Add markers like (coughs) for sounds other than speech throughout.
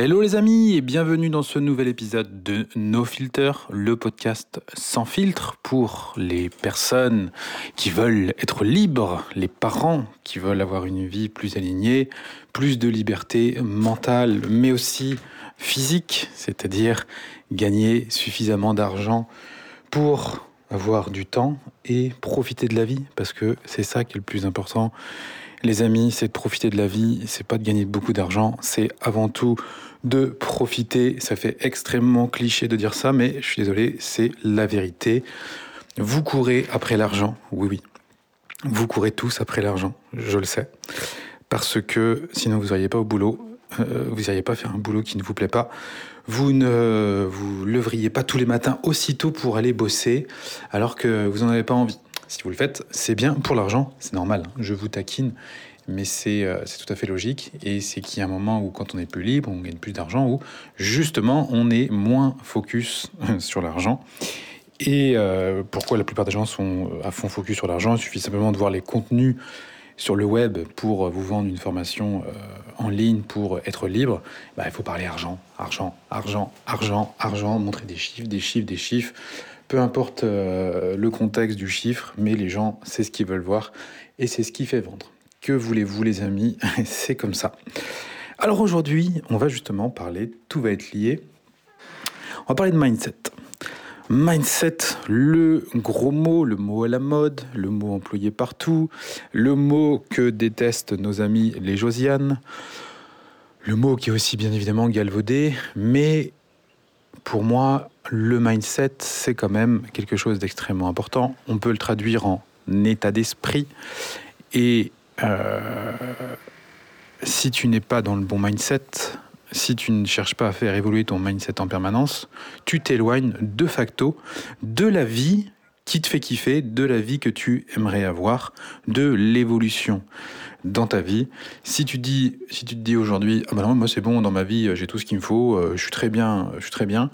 Hello les amis et bienvenue dans ce nouvel épisode de No Filter, le podcast sans filtre pour les personnes qui veulent être libres, les parents qui veulent avoir une vie plus alignée, plus de liberté mentale mais aussi physique, c'est-à-dire gagner suffisamment d'argent pour avoir du temps et profiter de la vie parce que c'est ça qui est le plus important. Les amis, c'est de profiter de la vie, c'est pas de gagner beaucoup d'argent, c'est avant tout de profiter. Ça fait extrêmement cliché de dire ça, mais je suis désolé, c'est la vérité. Vous courez après l'argent, oui, oui. Vous courez tous après l'argent, je le sais. Parce que sinon vous n'iriez pas au boulot, euh, vous n'iriez pas faire un boulot qui ne vous plaît pas. Vous ne vous levriez pas tous les matins aussitôt pour aller bosser alors que vous n'en avez pas envie. Si vous le faites, c'est bien pour l'argent, c'est normal. Hein. Je vous taquine, mais euh, c'est tout à fait logique. Et c'est qu'il y a un moment où, quand on est plus libre, on gagne plus d'argent, où justement, on est moins focus (laughs) sur l'argent. Et euh, pourquoi la plupart des gens sont à fond focus sur l'argent? Il suffit simplement de voir les contenus sur le web pour vous vendre une formation euh, en ligne pour être libre. Bah, il faut parler argent, argent, argent, argent, argent, montrer des chiffres, des chiffres, des chiffres. Peu importe le contexte du chiffre, mais les gens, c'est ce qu'ils veulent voir et c'est ce qui fait vendre. Que voulez-vous les amis (laughs) C'est comme ça. Alors aujourd'hui, on va justement parler, tout va être lié. On va parler de mindset. Mindset, le gros mot, le mot à la mode, le mot employé partout, le mot que détestent nos amis les Josiane, le mot qui est aussi bien évidemment galvaudé, mais pour moi, le mindset, c'est quand même quelque chose d'extrêmement important. On peut le traduire en état d'esprit. Et si tu n'es pas dans le bon mindset, si tu ne cherches pas à faire évoluer ton mindset en permanence, tu t'éloignes de facto de la vie qui te fait kiffer, de la vie que tu aimerais avoir, de l'évolution dans ta vie. Si tu dis, si tu te dis aujourd'hui, ah bah moi c'est bon dans ma vie, j'ai tout ce qu'il me faut, euh, je suis très bien, je suis très bien,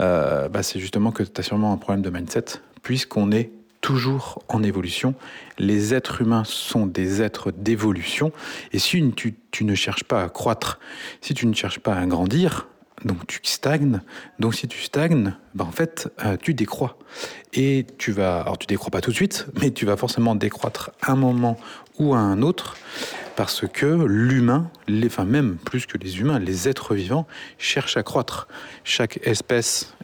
euh, bah c'est justement que tu as sûrement un problème de mindset, puisqu'on est toujours en évolution. Les êtres humains sont des êtres d'évolution. Et si tu, ne cherches pas à croître, si tu ne cherches pas à grandir, donc tu stagnes. Donc si tu stagnes, ben en fait, euh, tu décrois. Et tu vas, alors tu décrois pas tout de suite, mais tu vas forcément décroître un moment ou à un autre, parce que l'humain, les, enfin même plus que les humains, les êtres vivants cherchent à croître. Chaque espèce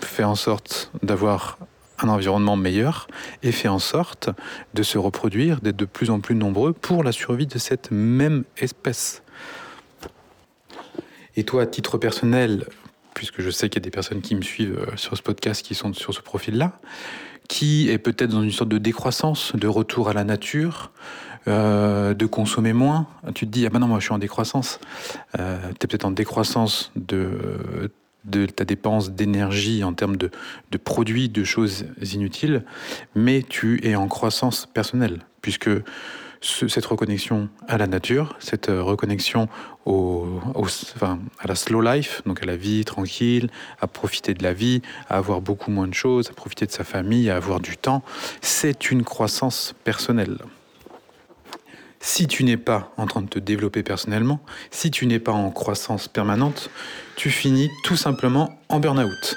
fait en sorte d'avoir un environnement meilleur et fait en sorte de se reproduire, d'être de plus en plus nombreux pour la survie de cette même espèce. Et toi, à titre personnel, puisque je sais qu'il y a des personnes qui me suivent euh, sur ce podcast qui sont sur ce profil-là, qui est peut-être dans une sorte de décroissance, de retour à la nature, euh, de consommer moins. Tu te dis, ah ben non, moi je suis en décroissance. Euh, tu es peut-être en décroissance de de ta dépense d'énergie en termes de, produits, de choses inutiles, mais tu es en croissance personnelle, puisque cette reconnexion à la nature, cette reconnexion au, à la slow life, donc à la vie tranquille, à profiter de la vie, à avoir beaucoup moins de choses, à profiter de sa famille, à avoir du temps, c'est une croissance personnelle. Si tu n'es pas en train de te développer personnellement, si tu n'es pas en croissance permanente, tu finis tout simplement en burn-out.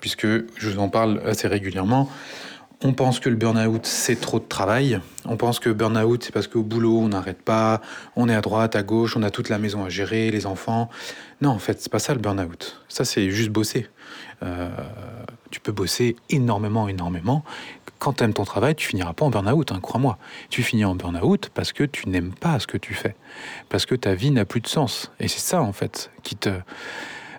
Puisque je vous en parle assez régulièrement, on pense que le burn-out, c'est trop de travail. On pense que burn-out, c'est parce qu'au boulot, on n'arrête pas, on est à droite, à gauche, on a toute la maison à gérer, les enfants. Non, en fait, c'est pas ça le burn-out. Ça, c'est juste bosser. Euh, tu peux bosser énormément, énormément. Quand tu aimes ton travail, tu finiras pas en burn-out, hein, crois-moi. Tu finis en burn-out parce que tu n'aimes pas ce que tu fais. Parce que ta vie n'a plus de sens. Et c'est ça, en fait, qui te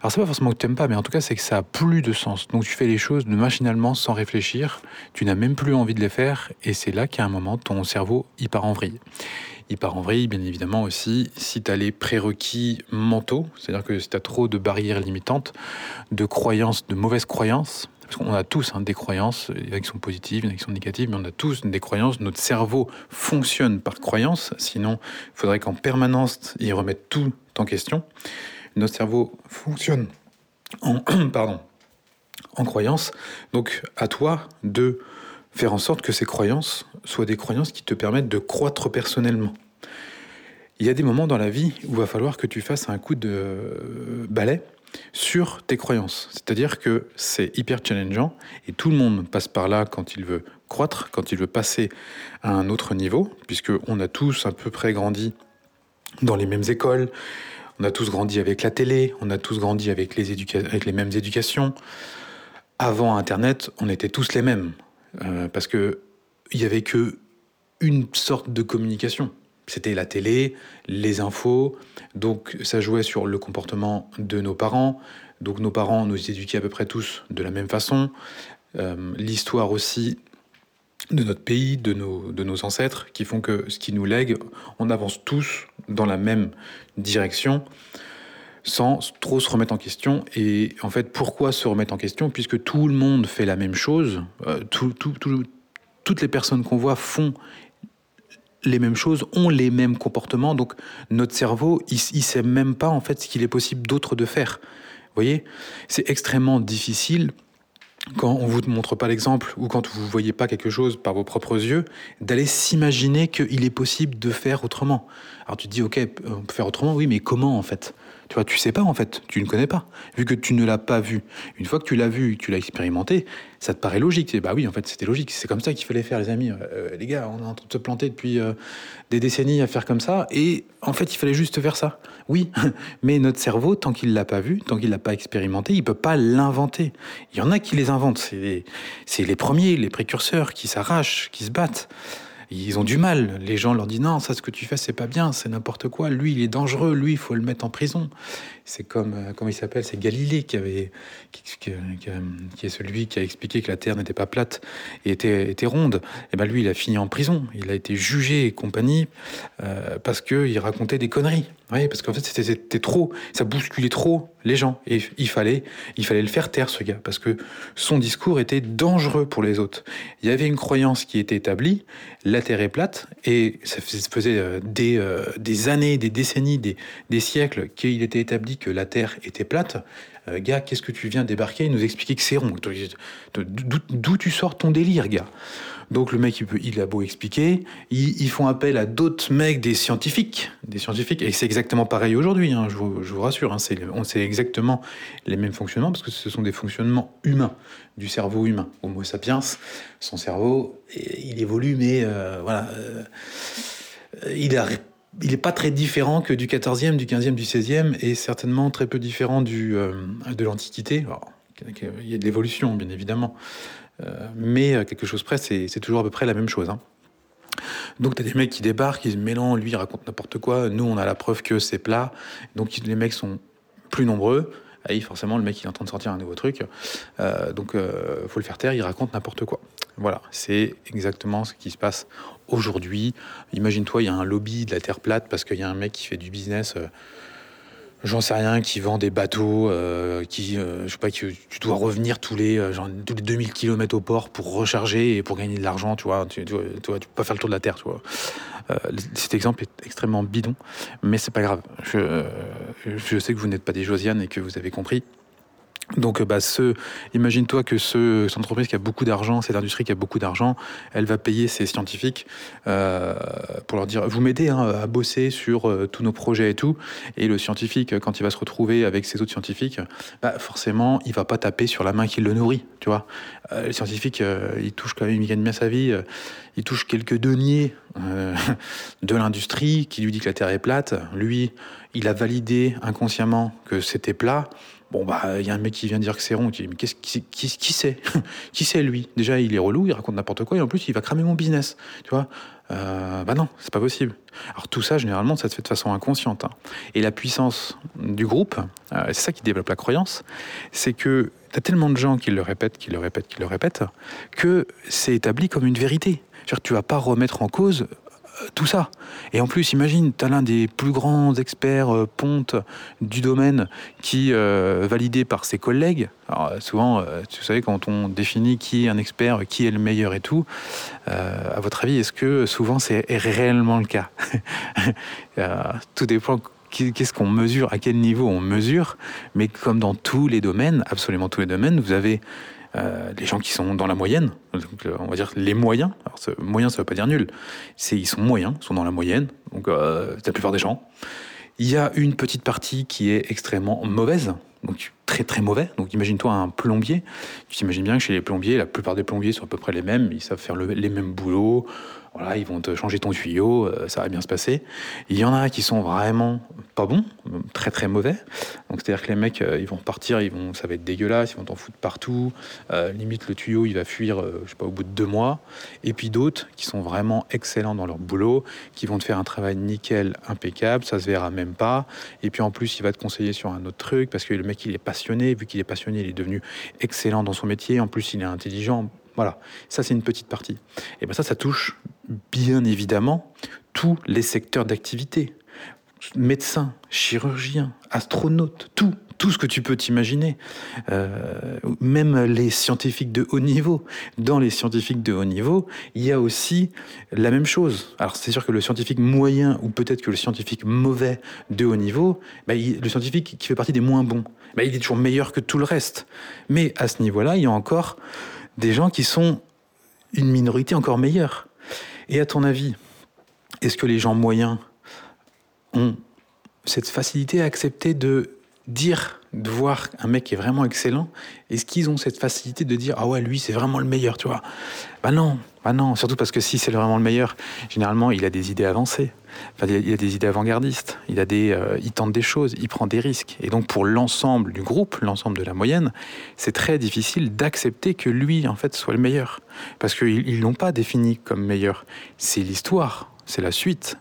alors c'est pas forcément que tu n'aimes pas, mais en tout cas c'est que ça a plus de sens. Donc tu fais les choses de machinalement sans réfléchir, tu n'as même plus envie de les faire, et c'est là qu'à un moment ton cerveau y part en vrille. Il part en vrille, bien évidemment aussi, si tu as les prérequis mentaux, c'est-à-dire que si tu as trop de barrières limitantes, de croyances, de mauvaises croyances, parce qu'on a tous hein, des croyances, il y en a qui sont positives, il y en a qui sont négatives, mais on a tous des croyances. Notre cerveau fonctionne par croyances, sinon il faudrait qu'en permanence il remette tout en question notre cerveau fonctionne en, (clears throat) pardon, en croyances. Donc à toi de faire en sorte que ces croyances soient des croyances qui te permettent de croître personnellement. Il y a des moments dans la vie où il va falloir que tu fasses un coup de balai sur tes croyances. C'est-à-dire que c'est hyper challengeant et tout le monde passe par là quand il veut croître, quand il veut passer à un autre niveau, puisque on a tous à peu près grandi dans les mêmes écoles, on a tous grandi avec la télé, on a tous grandi avec les, avec les mêmes éducations. Avant Internet, on était tous les mêmes, euh, parce que il y avait que une sorte de communication. C'était la télé, les infos, donc ça jouait sur le comportement de nos parents. Donc nos parents nous éduquaient à peu près tous de la même façon. Euh, l'histoire aussi de notre pays, de nos, de nos ancêtres, qui font que ce qui nous lègue, on avance tous dans la même direction sans trop se remettre en question. Et en fait, pourquoi se remettre en question? Puisque tout le monde fait la même chose, euh, toutes les personnes qu'on voit font les mêmes choses, ont les mêmes comportements. Donc notre cerveau, il ne sait même pas en fait ce qu'il est possible d'autre de faire. Vous voyez? C'est extrêmement difficile quand on vous montre pas l'exemple ou quand vous voyez pas quelque chose par vos propres yeux, d'aller s'imaginer qu'il est possible de faire autrement. Alors tu te dis, ok, on peut faire autrement, oui, mais comment en fait? Tu vois, tu sais pas en fait, tu ne connais pas, vu que tu ne l'as pas vu. Une fois que tu l'as vu, tu l'as expérimenté, ça te paraît logique. Et bah oui, en fait, c'était logique. C'est comme ça qu'il fallait faire, les amis. Euh, les gars, on est en train de se planter depuis euh, des décennies à faire comme ça, et en fait, il fallait juste faire ça. Oui, (laughs) mais notre cerveau, tant qu'il l'a pas vu, tant qu'il l'a pas expérimenté, il peut pas l'inventer. Il y en a qui les inventent. C'est les premiers, les précurseurs qui s'arrachent, qui se battent ils ont du mal. Les gens leur disent non, ça ce que tu fais c'est pas bien, c'est n'importe quoi. Lui il est dangereux, lui il faut le mettre en prison. C'est comme euh, comment il s'appelle, c'est Galilée qui avait qui, est celui qui a expliqué que la Terre n'était pas plate et était, était ronde. Et eh ben lui il a fini en prison, il a été jugé et compagnie euh, parce que il racontait des conneries. Oui, parce qu'en fait, c'était trop, ça bousculait trop les gens. Et il fallait, il fallait le faire taire, ce gars, parce que son discours était dangereux pour les autres. Il y avait une croyance qui était établie, la Terre est plate, et ça faisait euh, des, euh, des années, des décennies, des, des siècles qu'il était établi que la Terre était plate. Euh, gars, qu'est-ce que tu viens débarquer et nous expliquer que c'est rond? D'où tu sors ton délire, gars? Donc le mec, il, peut, il a beau expliquer, ils, font appel à d'autres mecs, des scientifiques, des scientifiques, et c'est exactement pareil aujourd'hui. Hein, je, vous, rassure, hein, on sait exactement les mêmes fonctionnements parce que ce sont des fonctionnements humains du cerveau humain. Homo sapiens, son cerveau, il évolue, mais euh, voilà, euh, il il n'est pas très différent que du 14e, du 15e, du 16e, et certainement très peu différent du, euh, de l'Antiquité. Il y a de l'évolution, bien évidemment. Euh, mais euh, quelque chose près, c'est toujours à peu près la même chose. Hein. Donc tu as des mecs qui débarquent, ils disent mais non, lui il raconte n'importe quoi, nous on a la preuve que c'est plat. Donc les mecs sont plus nombreux. Et forcément, le mec il est en train de sortir un nouveau truc. Donc faut le faire taire, il raconte n'importe quoi. Voilà, c'est exactement ce qui se passe aujourd'hui. Imagine-toi, il y a un lobby de la Terre plate parce qu'il y a un mec qui fait du business j'en sais rien, qui vend des bateaux, euh, qui, euh, je sais pas, que tu dois revenir tous les, euh, tous les 2000 km au port pour recharger et pour gagner de l'argent, tu vois, tu, tu, tu, peux pas faire le tour de la Terre, tu vois. cet exemple est extrêmement bidon, mais c'est pas grave. Je, je sais que vous n'êtes pas des Josiane et que vous avez compris. Donc, bah, ce, imagine-toi que ce, cette entreprise qui a beaucoup d'argent, cette industrie qui a beaucoup d'argent, elle va payer ses scientifiques euh, pour leur dire vous m'aidez hein, à bosser sur euh, tous nos projets et tout. Et le scientifique, quand il va se retrouver avec ses autres scientifiques, bah, forcément, il va pas taper sur la main qui le nourrit, tu vois. Euh, le scientifique, il touche quand même, il gagne bien sa vie, il touche quelques deniers (laughs) de l'industrie qui lui dit que la Terre est plate. Lui, il a validé inconsciemment que c'était plat. Bon, bah, il y a un mec qui vient dire que c'est rond. Qui dit, mais qu'est-ce, qui, qui, qui c'est? (laughs) Qui c'est lui? Déjà, il est relou, il raconte n'importe quoi, et en plus, il va cramer mon business. Tu vois? Euh, Bah non, c'est pas possible. Alors, tout ça, généralement, ça se fait de façon inconsciente. Hein. Et la puissance du groupe, euh, c'est ça qui développe la croyance, c'est que tu as tellement de gens qui le répètent, qui le répètent, qui le répètent, que c'est établi comme une vérité. Tu vas pas remettre en cause tout ça. Et en plus, imagine, tu as l'un des plus grands experts euh, pontes du domaine qui, euh, validé par ses collègues, alors souvent, euh, tu savez, quand on définit qui est un expert, qui est le meilleur et tout, à votre avis, est-ce que souvent c'est réellement le cas? (laughs) Tout dépend qu'est-ce qu'on mesure, à quel niveau on mesure, mais comme dans tous les domaines, absolument tous les domaines, vous avez les gens qui sont dans la moyenne, on va dire les moyens. Alors, ce, moyen, ça veut pas dire nul. C'est ils sont moyens, ils sont dans la moyenne. Donc, la plupart des gens. Il y a une petite partie qui est extrêmement mauvaise, donc très très mauvais. Donc imagine-toi un plombier. Tu t'imagines bien que chez les plombiers, la plupart des plombiers sont à peu près les mêmes. Ils savent faire les mêmes boulots, voilà, ils vont te changer ton tuyau, euh, ça va bien se passer. Il y en a qui sont vraiment pas bons, très très mauvais. Donc c'est-à-dire que les mecs, euh, ils vont partir, ils vont, ça va être dégueulasse, ils vont t'en foutre partout. Euh, limite le tuyau, il va fuir, je sais pas, au bout de deux mois. Et puis d'autres qui sont vraiment excellents dans leur boulot, qui vont te faire un travail nickel, impeccable, ça se verra même pas. Et puis en plus, il va te conseiller sur un autre truc parce que le mec, il est passionné. Vu qu'il est passionné, il est devenu excellent dans son métier. En plus, il est intelligent. Voilà, ça c'est une petite partie. Et bien ça, ça touche bien évidemment tous les secteurs d'activité. Médecins, chirurgiens, astronautes, tout, tout ce que tu peux t'imaginer. Euh, même les scientifiques de haut niveau. Dans les scientifiques de haut niveau, il y a aussi la même chose. Alors c'est sûr que le scientifique moyen ou peut-être que le scientifique mauvais de haut niveau, bah, le scientifique qui fait partie des moins bons, bah, il est toujours meilleur que tout le reste. Mais à ce niveau-là, il y a encore des gens qui sont une minorité encore meilleure. Et à ton avis, est-ce que les gens moyens ont cette facilité à accepter de dire, de voir un mec qui est vraiment excellent? Est-ce qu'ils ont cette facilité de dire ah ouais lui c'est vraiment le meilleur, tu vois? Bah non, bah non, surtout parce que si c'est vraiment le meilleur, généralement il a des idées avancées. il a des idées avant-gardistes, il, des, euh, tente des choses, il prend des risques. Et donc pour l'ensemble du groupe, l'ensemble de la moyenne, c'est très difficile d'accepter que lui, en fait, soit le meilleur. Parce qu'ils ne l'ont pas défini comme meilleur. C'est l'histoire, c'est la suite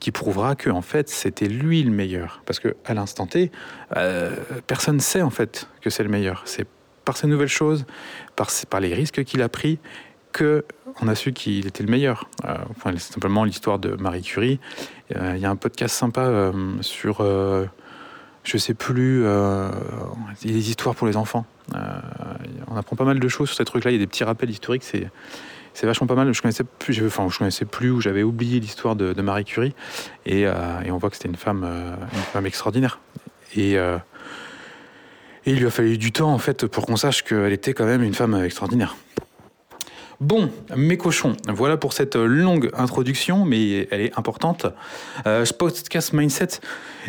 qui prouvera que en fait c'était lui le meilleur. Parce que à l'instant T, euh, personne ne sait en fait que c'est le meilleur. C'est par ces nouvelles choses, par, par les risques qu'il a pris, que on a su qu'il était le meilleur. Euh, enfin, c'est simplement l'histoire de Marie Curie. Euh, il y a un podcast sympa euh, sur, je sais plus, des histoires pour les enfants. on apprend pas mal de choses sur ces trucs-là. Il y a des petits rappels historiques. C'est c'est vachement pas mal. Je connaissais plus, enfin, je connaissais plus ou j'avais oublié l'histoire de, Marie Curie et, et, on voit que c'était une femme, une femme extraordinaire. Et, et il lui a fallu du temps en fait pour qu'on sache qu'elle était quand même une femme extraordinaire. Bon, mes cochons, voilà pour cette longue introduction, mais elle est importante. Euh, podcast Mindset,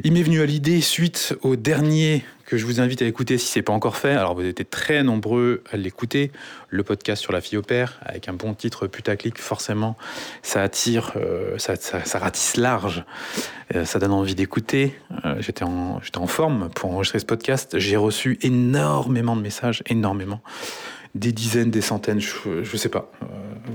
il m'est venu à l'idée suite au dernier que je vous invite à écouter si ce n'est pas encore fait. Alors vous étiez très nombreux à l'écouter, le podcast sur la fille au père, avec un bon titre putaclic, forcément, ça attire, euh, ça, ratisse large, euh, ça donne envie d'écouter. Euh, j'étais en, en forme pour enregistrer ce podcast, j'ai reçu énormément de messages, énormément des dizaines, des centaines, je, ne sais pas, euh,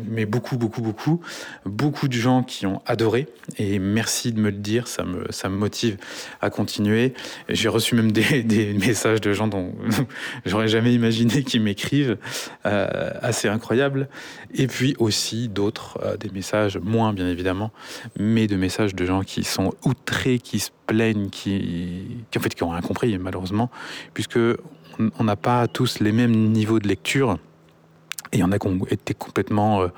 mais beaucoup, beaucoup, beaucoup, beaucoup de gens qui ont adoré. Et merci de me le dire, ça me, motive à continuer. J'ai reçu même des, (laughs) messages de gens dont (laughs) j'aurais jamais imaginé qu'ils m'écrivent, euh, assez incroyable. Et puis aussi d'autres, euh, des messages moins bien évidemment, mais de messages de gens qui sont outrés, qui se plaignent, qui, qui en fait qui ont rien compris malheureusement, puisque on n'a pas tous les mêmes niveaux de lecture. Et il y en a qui ont été complètement euh,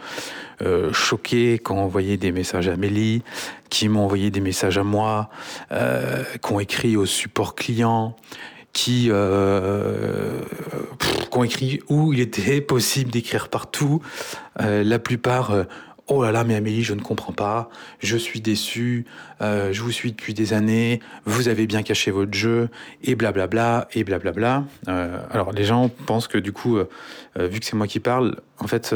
euh, choqués quand on envoyait des messages à Amélie, qui m'ont envoyé des messages à moi, euh, qui ont écrit au support client, qui, qui ont écrit où il était possible d'écrire partout. la plupart Oh là là, mais Amélie, je ne comprends pas, je suis déçu, euh, je vous suis depuis des années, vous avez bien caché votre jeu, et blablabla, et blablabla. Euh, alors les gens pensent que du coup, euh, vu que c'est moi qui parle, en fait,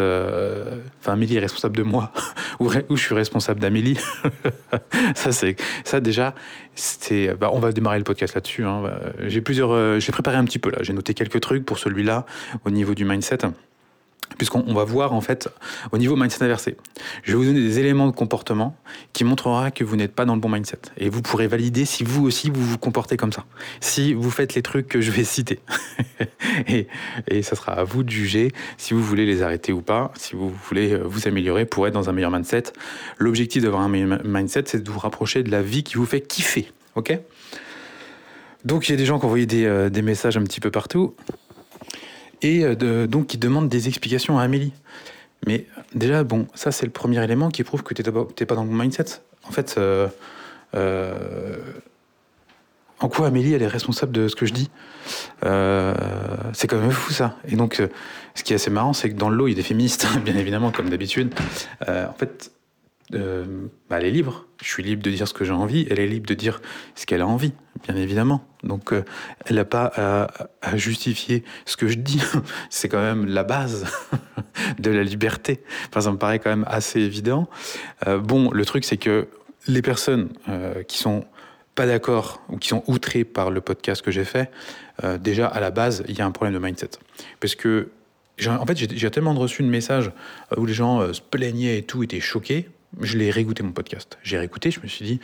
Amélie est responsable de moi, (laughs) ou, je suis responsable d'Amélie. (laughs) ça c'est, ça déjà, c'est, bah, on va démarrer le podcast là-dessus. Hein. J'ai plusieurs, j'ai préparé un petit peu là, j'ai noté quelques trucs pour celui-là au niveau du mindset puisqu'on va voir en fait au niveau mindset inversé. Je vais vous donner des éléments de comportement qui montrera que vous n'êtes pas dans le bon mindset. Et vous pourrez valider si vous aussi vous vous comportez comme ça. Si vous faites les trucs que je vais citer. (laughs) et, ça sera à vous de juger si vous voulez les arrêter ou pas, si vous voulez euh, vous améliorer pour être dans un meilleur mindset. L'objectif d'avoir un meilleur mindset, c'est de vous rapprocher de la vie qui vous fait kiffer. Ok? Donc il y a des gens qui ont envoyé des, euh, des messages un petit peu partout et euh, donc qui demande des explications à Amélie. Mais déjà, bon, ça c'est le premier élément qui prouve que tu n'es pas dans le mindset. En fait, euh, euh, en quoi Amélie, elle est responsable de ce que je dis? C'est quand même fou ça. Et donc, ce qui est assez marrant, c'est que dans le lot, il y a des féministes, (laughs) bien évidemment, comme d'habitude. En fait, bah, elle est libre. Je suis libre de dire ce que j'ai envie. Elle est libre de dire ce qu'elle a envie, bien évidemment. Donc, elle n'a pas à, justifier ce que je dis. (laughs) c'est quand même la base (laughs) de la liberté. Enfin, ça me paraît quand même assez évident. bon, le truc, c'est que les personnes qui sont pas d'accord ou qui sont outrés par le podcast que j'ai fait, euh, déjà à la base, il y a un problème de mindset. Parce que, en fait, j'ai tellement reçu de messages euh, où les gens euh, se plaignaient et tout, étaient choqués. Je l'ai réécouté mon podcast. J'ai réécouté, je me suis dit,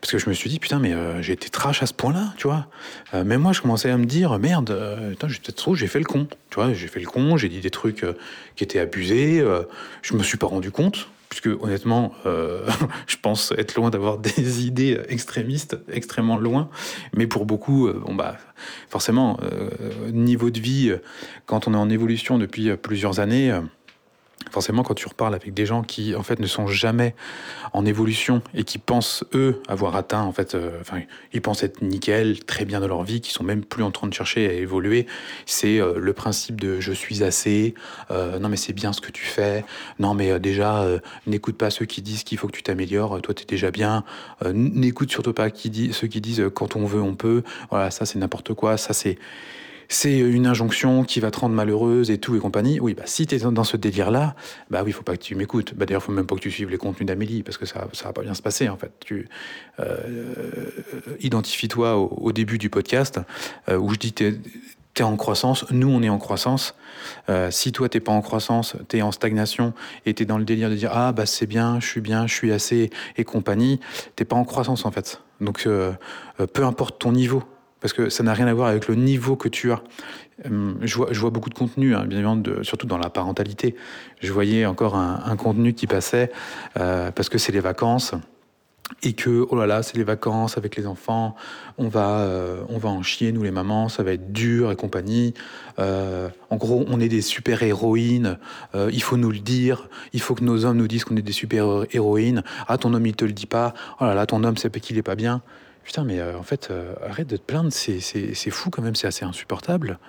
parce que je me suis dit, putain, mais j'ai été trash à ce point-là, tu vois. même moi, je commençais à me dire, merde, putain, j'ai peut-être trop, j'ai fait le con. Tu vois, j'ai fait le con, j'ai dit des trucs qui étaient abusés, je me suis pas rendu compte puisque honnêtement, euh, (laughs) je pense être loin d'avoir des (laughs) idées extrémistes, extrêmement loin. Mais pour beaucoup, euh, bon bah, forcément, euh, niveau de vie, quand on est en évolution depuis plusieurs années, forcément, quand tu reparles avec des gens qui, en fait, ne sont jamais en évolution et qui pensent, eux, avoir atteint, en fait, euh, ils pensent être nickel, très bien dans leur vie, qui sont même plus en train de chercher à évoluer, c'est euh, le principe de je suis assez, euh, non mais c'est bien ce que tu fais, non mais déjà, n'écoute pas ceux qui disent qu'il faut que tu t'améliores, toi tu es déjà bien, n'écoute surtout pas ceux qui disent quand on veut, on peut, voilà, ça c'est n'importe quoi, ça c'est c'est une injonction qui va te rendre malheureuse et tout et compagnie. Oui, bah, si tu es dans ce délire-là, bah oui, faut pas que tu m'écoutes. Bah, D'ailleurs, il faut même pas que tu suives les contenus d'Amélie parce que ça ça va pas bien se passer en fait. Euh, identifie-toi au, début du podcast euh, où je dis tu es en croissance, nous on est en croissance. Euh, si toi t'es pas en croissance, tu es en stagnation et tu es dans le délire de dire ah bah c'est bien, je suis bien, je suis assez et compagnie, t'es pas en croissance en fait. Donc peu importe ton niveau, parce que ça n'a rien à voir avec le niveau que tu as. Hum, je vois, beaucoup de contenu, hein, bien évidemment, de, surtout dans la parentalité. Je voyais encore un, contenu qui passait euh, parce que c'est les vacances et que oh là là, c'est les vacances avec les enfants, on va, euh, on va en chier nous les mamans, ça va être dur et compagnie. Euh, en gros, on est des super héroïnes, il faut nous le dire, il faut que nos hommes nous disent qu'on est des super héroïnes. Ah ton homme il te le dit pas, oh là là ton homme c'est qu'il est pas bien. Putain, mais euh, en fait, euh, arrête de te plaindre, c'est fou quand même, c'est assez insupportable.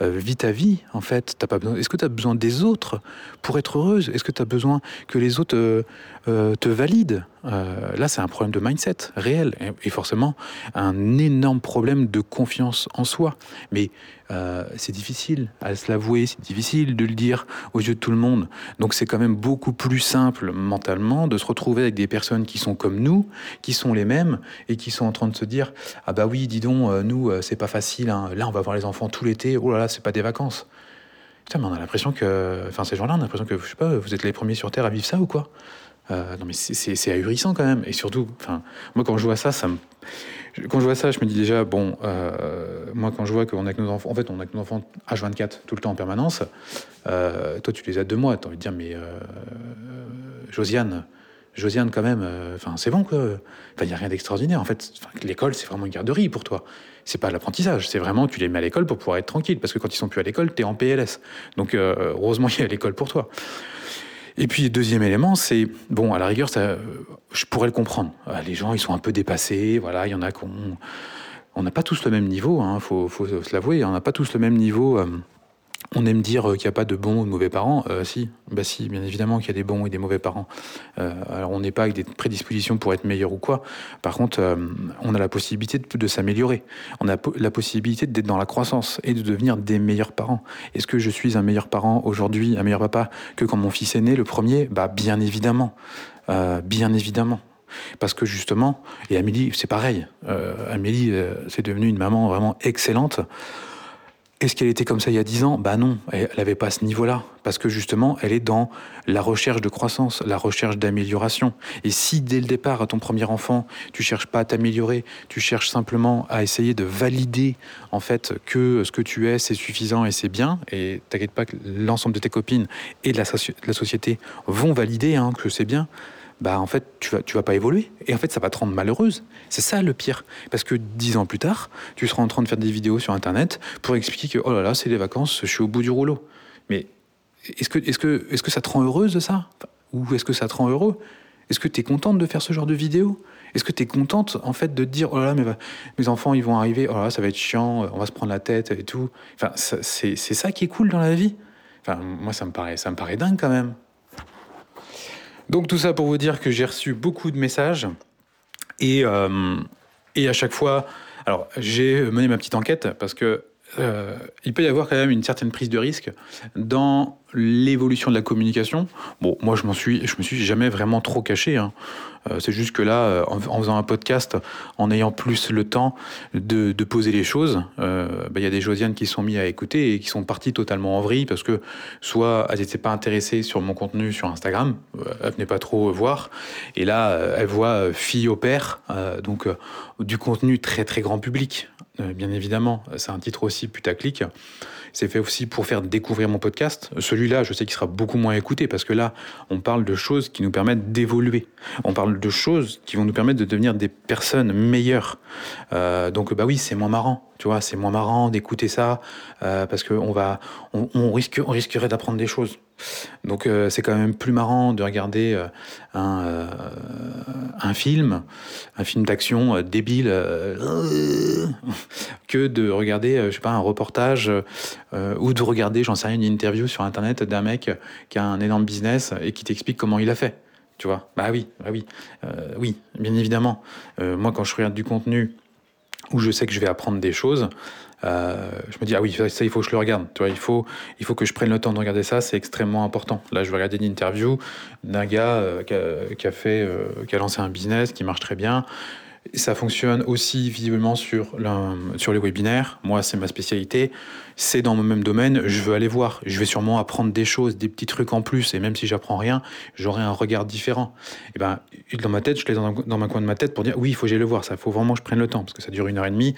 Euh, vis ta vie, en fait. pas besoin. Est-ce que tu as besoin des autres pour être heureuse? Est-ce que tu as besoin que les autres te valident Là, c'est un problème de mindset réel et, forcément un énorme problème de confiance en soi. Mais euh, c'est difficile à se l'avouer, c'est difficile de le dire aux yeux de tout le monde. Donc c'est quand même beaucoup plus simple mentalement de se retrouver avec des personnes qui sont comme nous, qui sont les mêmes et qui sont en train de se dire ah bah oui dis donc euh, nous euh, c'est pas facile, hein. là on va voir les enfants tout l'été, oh là là c'est pas des vacances. Putain mais on a l'impression que, enfin ces gens-là on a l'impression que je sais pas, vous êtes les premiers sur terre à vivre ça ou quoi? Non mais c'est ahurissant quand même. Et surtout, moi quand je vois ça quand je vois ça, je me dis déjà, bon, euh, moi quand je vois qu'on a que nos enfants, en fait on a que nos enfants H24 tout le temps en permanence, euh, toi tu les as deux mois, t'as envie de dire, mais euh, Josiane, Josiane quand même, enfin c'est bon quoi, il n'y a rien d'extraordinaire. En fait, l'école c'est vraiment une garderie pour toi, c'est pas l'apprentissage, c'est vraiment tu les mets à l'école pour pouvoir être tranquille, parce que quand ils sont plus à l'école, tu es en PLS, donc heureusement il y a l'école pour toi. Et puis, deuxième élément, c'est, bon, à la rigueur, ça, je pourrais le comprendre. Euh, les gens, ils sont un peu dépassés, voilà, il y en a qu'on. On n'a pas tous le même niveau, il hein, faut, faut, se l'avouer, on n'a pas tous le même niveau. Euh, on aime dire qu'il n'y a pas de bons ou de mauvais parents. Euh, si, bah si, bien évidemment qu'il y a des bons et des mauvais parents. Euh, alors on n'est pas avec des prédispositions pour être meilleur ou quoi. Par contre, euh, on a la possibilité de, s'améliorer. On a la possibilité d'être dans la croissance et de devenir des meilleurs parents. Est-ce que je suis un meilleur parent aujourd'hui, un meilleur papa que quand mon fils est né, le premier? Bah bien évidemment, bien évidemment. Parce que justement, et Amélie, c'est pareil. Amélie, c'est devenue une maman vraiment excellente. Est-ce qu'elle était comme ça il y a 10 ans? Bah non, elle n'avait pas ce niveau-là. Parce que justement, elle est dans la recherche de croissance, la recherche d'amélioration. Et si dès le départ, à ton premier enfant, tu cherches pas à t'améliorer, tu cherches simplement à essayer de valider en fait que ce que tu es, c'est suffisant et c'est bien, et t'inquiète pas que l'ensemble de tes copines et de la, société vont valider hein, que c'est bien, bah en fait tu vas tu vas pas évoluer et en fait ça va te rendre malheureuse. C'est ça le pire parce que dix ans plus tard, tu seras en train de faire des vidéos sur internet pour expliquer que oh là là c'est les vacances, je suis au bout du rouleau. Mais est-ce que est-ce que est-ce que ça te rend heureuse de ça ou est-ce que ça te rend heureux? Est-ce que tu es contente de faire ce genre de vidéo? Est-ce que tu es contente en fait de dire oh là là mais mes enfants ils vont arriver, oh là, ça va être chiant, on va se prendre la tête et tout. Enfin c'est ça qui est cool dans la vie. Enfin moi ça me paraît ça me paraît dingue quand même. Donc tout ça pour vous dire que j'ai reçu beaucoup de messages et euh, à chaque fois j'ai mené ma petite enquête parce que euh, il peut y avoir quand même une certaine prise de risque dans l'évolution de la communication. Bon, moi, je m'en suis, je me suis jamais vraiment trop caché. Hein. Euh, c'est juste que là, euh, en, faisant un podcast, en ayant plus le temps de, poser les choses, bah, il y a des Josianes qui sont mis à écouter et qui sont partis totalement en vrille parce que soit elles n'étaient pas intéressées sur mon contenu sur Instagram, elles venaient pas trop voir, et là, elles voient fille au père, donc du contenu très très grand public. Euh, bien évidemment. C'est un titre aussi putaclic. C'est fait aussi pour faire découvrir mon podcast. Celui-là, je sais qu'il sera beaucoup moins écouté parce que là, on parle de choses qui nous permettent d'évoluer. On parle de choses qui vont nous permettre de devenir des personnes meilleures. Euh, donc, bah oui, c'est moins marrant. Tu vois, c'est moins marrant d'écouter ça euh, parce qu'on va, on, risque, on risquerait d'apprendre des choses. Donc euh, c'est quand même plus marrant de regarder euh, un, un, film, un film d'action débile, (laughs) que de regarder, je sais pas, un reportage ou de regarder, j'en sais rien, une interview sur internet d'un mec qui a un énorme business et qui t'explique comment il a fait. Tu vois? Bah oui, bah oui, oui, bien évidemment. moi, quand je regarde du contenu où je sais que je vais apprendre des choses, euh, je me dis ah oui ça il faut que je le regarde. Tu vois il faut il faut que je prenne le temps de regarder ça c'est extrêmement important. Là je vais regarder une interview d'un gars euh, qui, a, fait euh, qui a lancé un business qui marche très bien ça fonctionne aussi visiblement sur, sur les webinaires. Moi, c'est ma spécialité. C'est dans mon même domaine. Je veux aller voir. Je vais sûrement apprendre des choses, des petits trucs en plus. Et même si j'apprends rien, j'aurai un regard différent. Et ben, dans ma tête, je l'ai dans, dans ma coin de ma tête pour dire oui, il faut que j'aille le voir. Ça, faut vraiment que je prenne le temps parce que ça dure une heure et demie.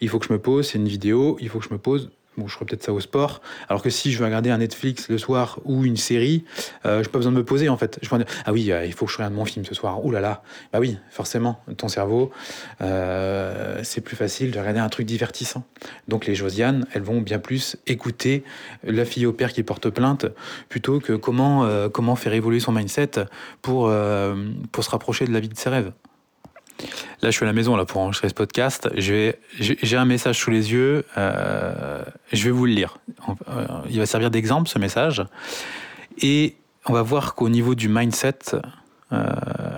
Il faut que je me pose. C'est une vidéo. Il faut que je me pose Je ferais peut-être ça au sport. Alors que si je veux regarder un Netflix le soir ou une série, euh, je n'ai pas besoin de me poser en fait. Je ah oui, euh, il faut que je regarde mon film ce soir. Ouh là là. Bah oui, forcément, ton cerveau, euh, c'est plus facile de regarder un truc divertissant. Donc les Josiane, elles vont bien plus écouter la fille au père qui porte plainte plutôt que comment, comment faire évoluer son mindset pour, pour se rapprocher de la vie de ses rêves. Là, je suis à la maison là pour enregistrer ce podcast. J'ai un message sous les yeux. Euh, je vais vous le lire. Euh, il va servir d'exemple ce message. Et on va voir qu'au niveau du mindset, euh,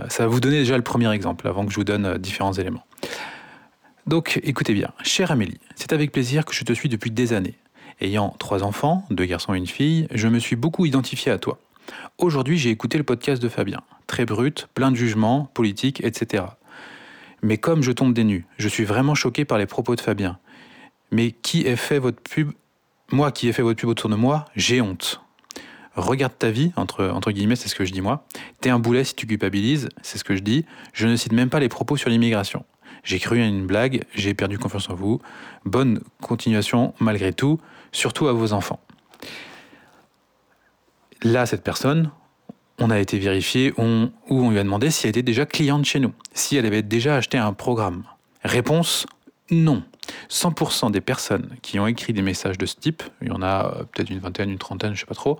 ça va vous donner déjà le premier exemple avant que je vous donne différents éléments. Donc, écoutez bien. Chère Amélie, c'est avec plaisir que je te suis depuis des années. Ayant trois enfants, deux garçons et une fille, je me suis beaucoup identifié à toi. Aujourd'hui, j'ai écouté le podcast de Fabien. Très brut, plein de jugements, politiques, etc. Mais comme je tombe des nues, je suis vraiment choqué par les propos de Fabien. Mais qui a fait votre pub Moi qui ai fait votre pub autour de moi, j'ai honte. Regarde ta vie, entre, entre guillemets, c'est ce que je dis moi. T'es un boulet si tu culpabilises, c'est ce que je dis. Je ne cite même pas les propos sur l'immigration. J'ai cru à une blague, j'ai perdu confiance en vous. Bonne continuation malgré tout, surtout à vos enfants. Là, cette personne, on a été vérifié, où on lui a demandé si elle était déjà cliente chez nous, si elle avait déjà acheté un programme. Réponse non. 100% des personnes qui ont écrit des messages de ce type, il y en a euh, peut-être une vingtaine, une trentaine, je sais pas trop,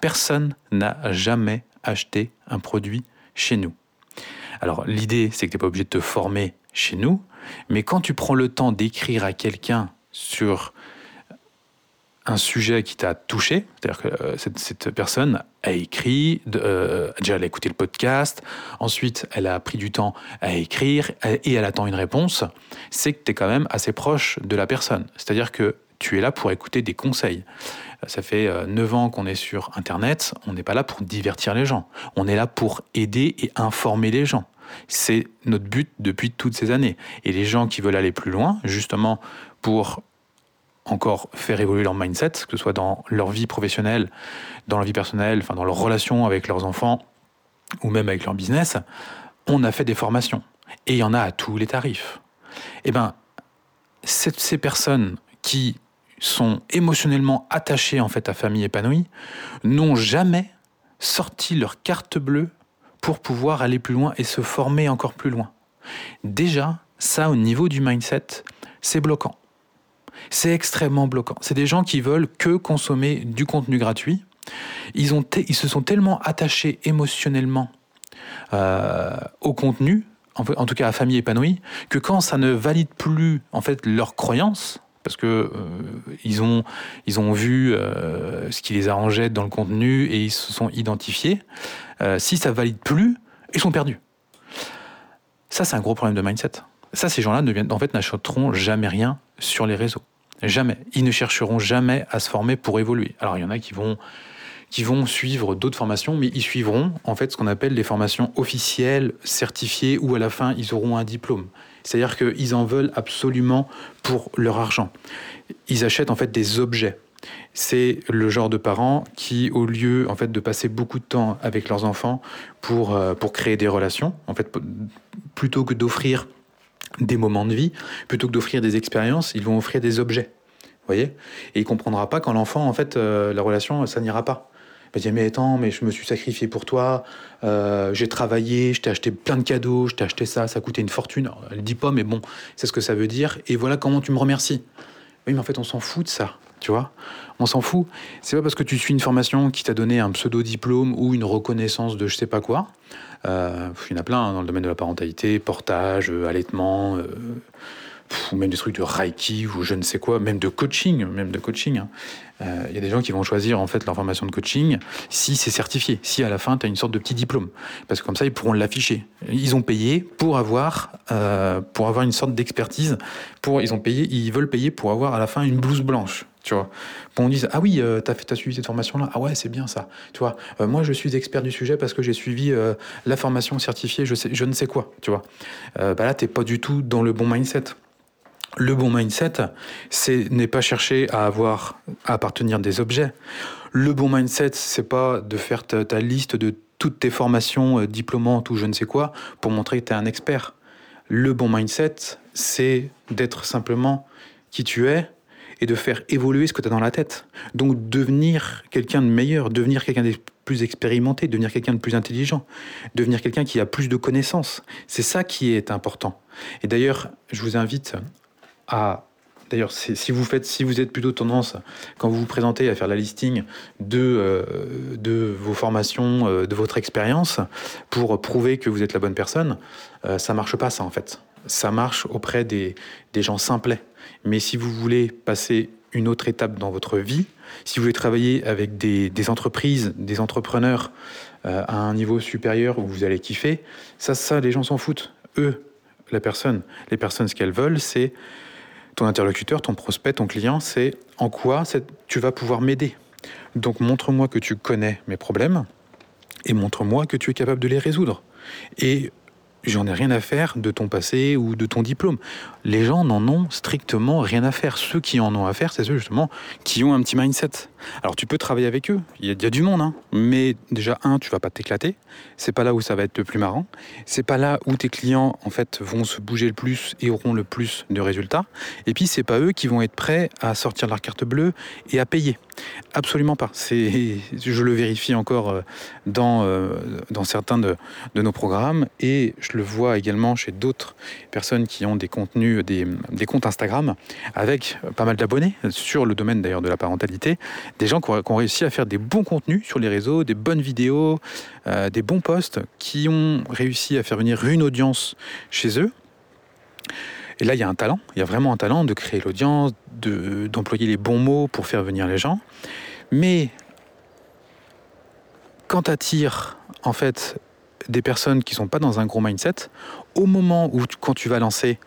personne n'a jamais acheté un produit chez nous. Alors l'idée, c'est que tu n'es pas obligé de te former chez nous, mais quand tu prends le temps d'écrire à quelqu'un sur un sujet qui t'a touché, c'est-à-dire que euh, cette, personne a écrit, euh, déjà elle a écouté le podcast, ensuite elle a pris du temps à écrire et elle attend une réponse, c'est que tu es quand même assez proche de la personne. C'est-à-dire que tu es là pour écouter des conseils. Ça fait 9 euh, ans qu'on est sur Internet, on n'est pas là pour divertir les gens, on est là pour aider et informer les gens. C'est notre but depuis toutes ces années. Et les gens qui veulent aller plus loin, justement pour encore faire évoluer leur mindset, que ce soit dans leur vie professionnelle, dans leur vie personnelle, enfin dans leur relation avec leurs enfants ou même avec leur business, on a fait des formations. Et il y en a à tous les tarifs. Eh bien, ces personnes qui sont émotionnellement attachées en fait à famille épanouie n'ont jamais sorti leur carte bleue pour pouvoir aller plus loin et se former encore plus loin. Déjà, ça au niveau du mindset, c'est bloquant. C'est extrêmement bloquant. C'est des gens qui veulent que consommer du contenu gratuit. Ils, ont ils se sont tellement attachés émotionnellement euh, au contenu, en tout cas à famille épanouie, que quand ça ne valide plus en fait leurs croyances, parce que euh, ils ont ils ont vu euh, ce qui les arrangeait dans le contenu et ils se sont identifiés. Si ça valide plus, ils sont perdus. Ça, c'est un gros problème de mindset. Ça, ces gens-là ne viennent, en fait, n'achèteront jamais rien sur les réseaux. Jamais. Ils ne chercheront jamais à se former pour évoluer. Alors, il y en a qui vont qui vont suivre d'autres formations, mais ils suivront en fait ce qu'on appelle les formations officielles, certifiées, où à la fin ils auront un diplôme. C'est-à-dire qu'ils en veulent absolument pour leur argent. Ils achètent en fait des objets. C'est le genre de parents qui, au lieu en fait de passer beaucoup de temps avec leurs enfants pour, euh, pour créer des relations, en fait, plutôt que d'offrir des moments de vie, plutôt que d'offrir des expériences, ils vont offrir des objets. Voyez? Et il comprendra pas quand l'enfant, en fait, euh, la relation, ça n'ira pas. Il va dire, mais attends, mais je me suis sacrifié pour toi, euh, j'ai travaillé, je t'ai acheté plein de cadeaux, je t'ai acheté ça, ça coûtait une fortune. elle dit pas, mais bon, c'est ce que ça veut dire, et voilà comment tu me remercies. Oui, mais en fait, on s'en fout de ça, tu vois? On s'en fout. C'est pas parce que tu suis une formation qui t'a donné un pseudo-diplôme ou une reconnaissance de je sais pas quoi. Euh, il y en a plein hein, dans le domaine de la parentalité, portage, euh, allaitement ou même des trucs de reiki ou je ne sais quoi, même de coaching, même de coaching. Hein. Euh, il y a des gens qui vont choisir en fait leur formation de coaching si c'est certifié, si à la fin tu as une sorte de petit diplôme, parce que comme ça ils pourront l'afficher. Ils ont payé pour avoir euh, pour avoir une sorte d'expertise. Ils ils veulent payer pour avoir à la fin une blouse blanche. Tu vois, pour on dise ah oui, euh, t'as suivi cette formation-là, ah ouais, c'est bien ça. Tu vois, euh, moi je suis expert du sujet parce que j'ai suivi euh, la formation certifiée, je sais, je ne sais quoi. Tu vois, bah là t'es pas du tout dans le bon mindset. Le bon mindset, c'est n'est pas chercher à avoir à appartenir des objets. Le bon mindset, c'est pas de faire ta, liste de toutes tes formations euh, diplômantes ou je ne sais quoi pour montrer que tu es un expert. Le bon mindset, c'est d'être simplement qui tu es et de faire évoluer ce que tu as dans la tête. Donc devenir quelqu'un de meilleur, devenir quelqu'un de plus expérimenté, devenir quelqu'un de plus intelligent, devenir quelqu'un qui a plus de connaissances. C'est ça qui est important. Et d'ailleurs, je vous invite D'ailleurs, si vous faites, si vous êtes plutôt tendance, quand vous vous présentez à faire la listing de, euh, de vos formations, euh, de votre expérience, pour prouver que vous êtes la bonne personne, euh, ça marche pas ça en fait. Ça marche auprès des, des gens simplets. Mais si vous voulez passer une autre étape dans votre vie, si vous voulez travailler avec des, entreprises, des entrepreneurs à un niveau supérieur où vous allez kiffer, ça, ça, les gens s'en foutent. Eux, la personne, les personnes, ce qu'elles veulent, c'est ton interlocuteur, ton prospect, ton client, c'est en quoi tu vas pouvoir m'aider. Donc montre-moi que tu connais mes problèmes et montre-moi que tu es capable de les résoudre. Et j'en ai rien à faire de ton passé ou de ton diplôme. Les gens n'en ont strictement rien à faire. Ceux qui en ont à faire, c'est ceux justement qui ont un petit mindset. Alors tu peux travailler avec eux, il y, a, du monde, hein. mais déjà un, tu vas pas t'éclater. C'est pas là où ça va être le plus marrant. C'est pas là où tes clients en fait vont se bouger le plus et auront le plus de résultats. Et puis c'est pas eux qui vont être prêts à sortir leur carte bleue et à payer. Absolument pas. Je le vérifie encore euh, dans, euh, dans certains de, de nos programmes et le vois également chez d'autres personnes qui ont des contenus, des, des comptes Instagram avec pas mal d'abonnés sur le domaine d'ailleurs de la parentalité des gens qui ont, réussi à faire des bons contenus sur les réseaux, des bonnes vidéos, euh, des bons posts, qui ont réussi à faire venir une audience chez eux. Et là, il y a un talent, il y a vraiment un talent de créer l'audience, d'employer les bons mots pour faire venir les gens. Mais quand tu attires en fait des personnes qui ne sont pas dans un gros mindset, au moment où quand tu vas lancer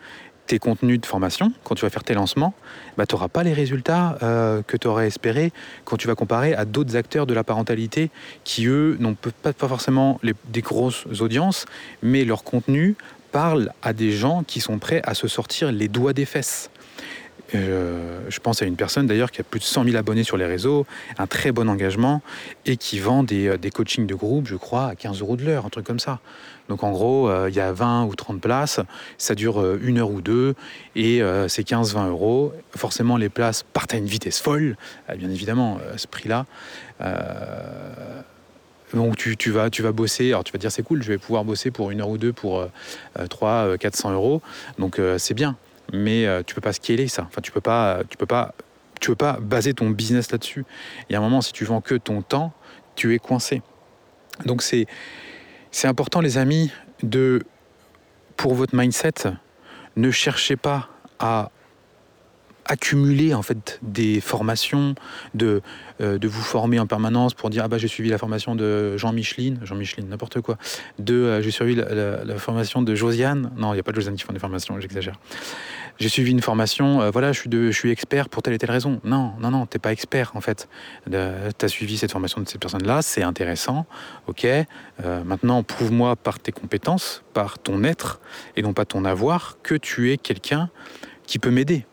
tes contenus de formation, quand tu vas faire tes lancements, bah, tu n'auras pas les résultats euh, que tu aurais espéré quand tu vas comparer à d'autres acteurs de la parentalité qui, eux, n'ont pas, forcément des grosses audiences, mais leur contenu parle à des gens qui sont prêts à se sortir les doigts des fesses. Euh, je pense à une personne d'ailleurs qui a plus de 100 000 abonnés sur les réseaux, un très bon engagement et qui vend des, euh, des coachings de groupe, je crois, à 15 euros de l'heure, un truc comme ça. Donc en gros, euh, il y a 20 ou 30 places, ça dure une heure ou deux et c'est 15-20 euros. Forcément, les places partent à une vitesse folle, bien évidemment, à ce prix-là. Donc tu, vas, tu vas bosser, alors tu vas dire c'est cool, je vais pouvoir bosser pour une heure ou deux pour 3 400 euros, donc c'est bien mais euh, tu peux pas scaler ça. Enfin, tu peux pas, tu peux pas, tu peux pas baser ton business là-dessus. Y a un moment, si tu vends que ton temps, tu es coincé. Donc c'est c'est important, les amis, de pour votre mindset, ne cherchez pas à accumuler en fait des formations, de, euh, de vous former en permanence pour dire ah bah j'ai suivi la formation de Jean Micheline, Jean Micheline, n'importe quoi, de euh, j'ai suivi la, formation de Josiane, non il n'y a pas de Josiane qui font des formations, j'exagère. J'ai suivi une formation, euh, voilà je suis, de, je suis expert pour telle et telle raison. Non, non, non, t'es pas expert en fait. Tu as suivi cette formation de cette personne-là, c'est intéressant, ok. maintenant prouve-moi par tes compétences, par ton être et non pas ton avoir que tu es quelqu'un qui peut m'aider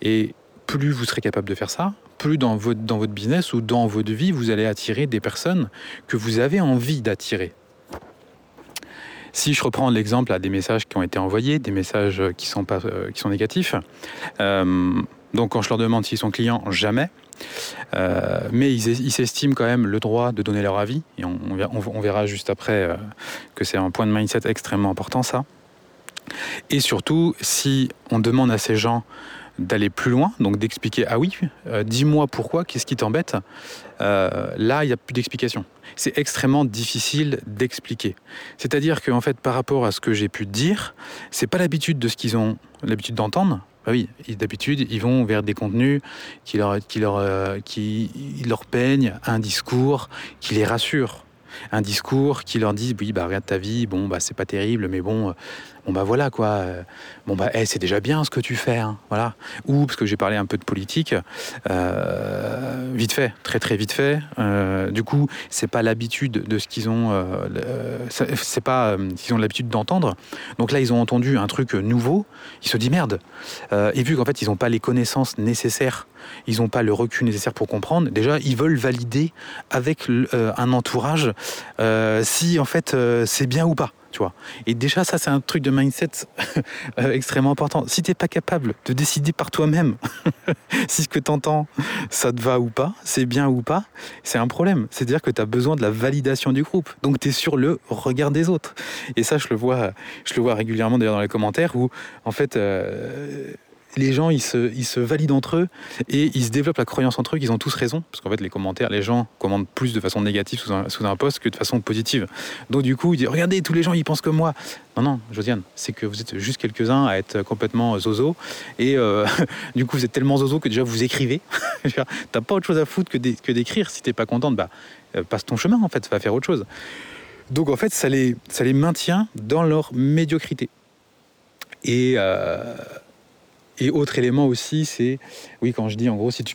et plus vous serez capable de faire ça, plus dans votre, dans votre business ou dans votre vie, vous allez attirer des personnes que vous avez envie d'attirer. Si je reprends l'exemple à des messages qui ont été envoyés, des messages qui sont, pas, euh, qui sont négatifs, euh, donc quand je leur demande s'ils sont clients, jamais. Euh, mais ils, s'estiment quand même le droit de donner leur avis, et on, on verra juste après que c'est un point de mindset extrêmement important ça. Et surtout, si on demande à ces gens d'aller plus loin, donc d'expliquer ah oui, euh, dis-moi pourquoi, qu'est-ce qui t'embête. Euh, là, il n'y a plus d'explication. C'est extrêmement difficile d'expliquer. C'est-à-dire qu'en fait, par rapport à ce que j'ai pu dire, c'est pas l'habitude de ce qu'ils ont l'habitude d'entendre. Bah oui, d'habitude, ils vont vers des contenus qui leur, qui leur, euh, qui leur peignent un discours qui les rassure un discours qui leur dit oui bah regarde ta vie bon bah c'est pas terrible mais bon bon bah voilà quoi, euh, bon bah c'est déjà bien ce que tu fais, hein, voilà. Ou parce que j'ai parlé un peu de politique, euh, vite fait, très très vite fait. Euh, du coup, c'est pas l'habitude de ce qu'ils ont, c'est pas qu'ils ont l'habitude d'entendre. Donc là, ils ont entendu un truc nouveau, ils se disent merde. et vu qu'en fait, ils n'ont pas les connaissances nécessaires, ils n'ont pas le recul nécessaire pour comprendre. Déjà, ils veulent valider avec un entourage si en fait c'est bien ou pas. Et déjà, ça, c'est un truc de mindset euh, extrêmement important. Si tu n'es pas capable de décider par toi-même (laughs) si ce que tu entends, ça te va ou pas, c'est bien ou pas, c'est un problème. C'est-à-dire que tu as besoin de la validation du groupe. Donc, tu es sur le regard des autres. Et ça, je le vois, je le vois régulièrement d'ailleurs dans les commentaires où, en fait, euh, les gens, ils se, valident entre eux et ils se développent la croyance entre eux qu'ils ont tous raison. Parce qu'en fait, les commentaires, les gens commandent plus de façon négative sous un, sous un post que de façon positive. Donc, du coup, ils disent Regardez, tous les gens, ils pensent comme moi. Non, non, Josiane, c'est que vous êtes juste quelques-uns à être complètement zozo. Et euh, (laughs) du coup, vous êtes tellement zozo que déjà vous écrivez. (laughs) T'as pas autre chose à foutre que d'écrire. Si t'es pas contente, bah, euh, passe ton chemin, en fait, va faire autre chose. Donc, en fait, ça les, ça les maintient dans leur médiocrité. Et. Euh, et autre élément aussi, c'est, oui, quand je dis en gros, si tu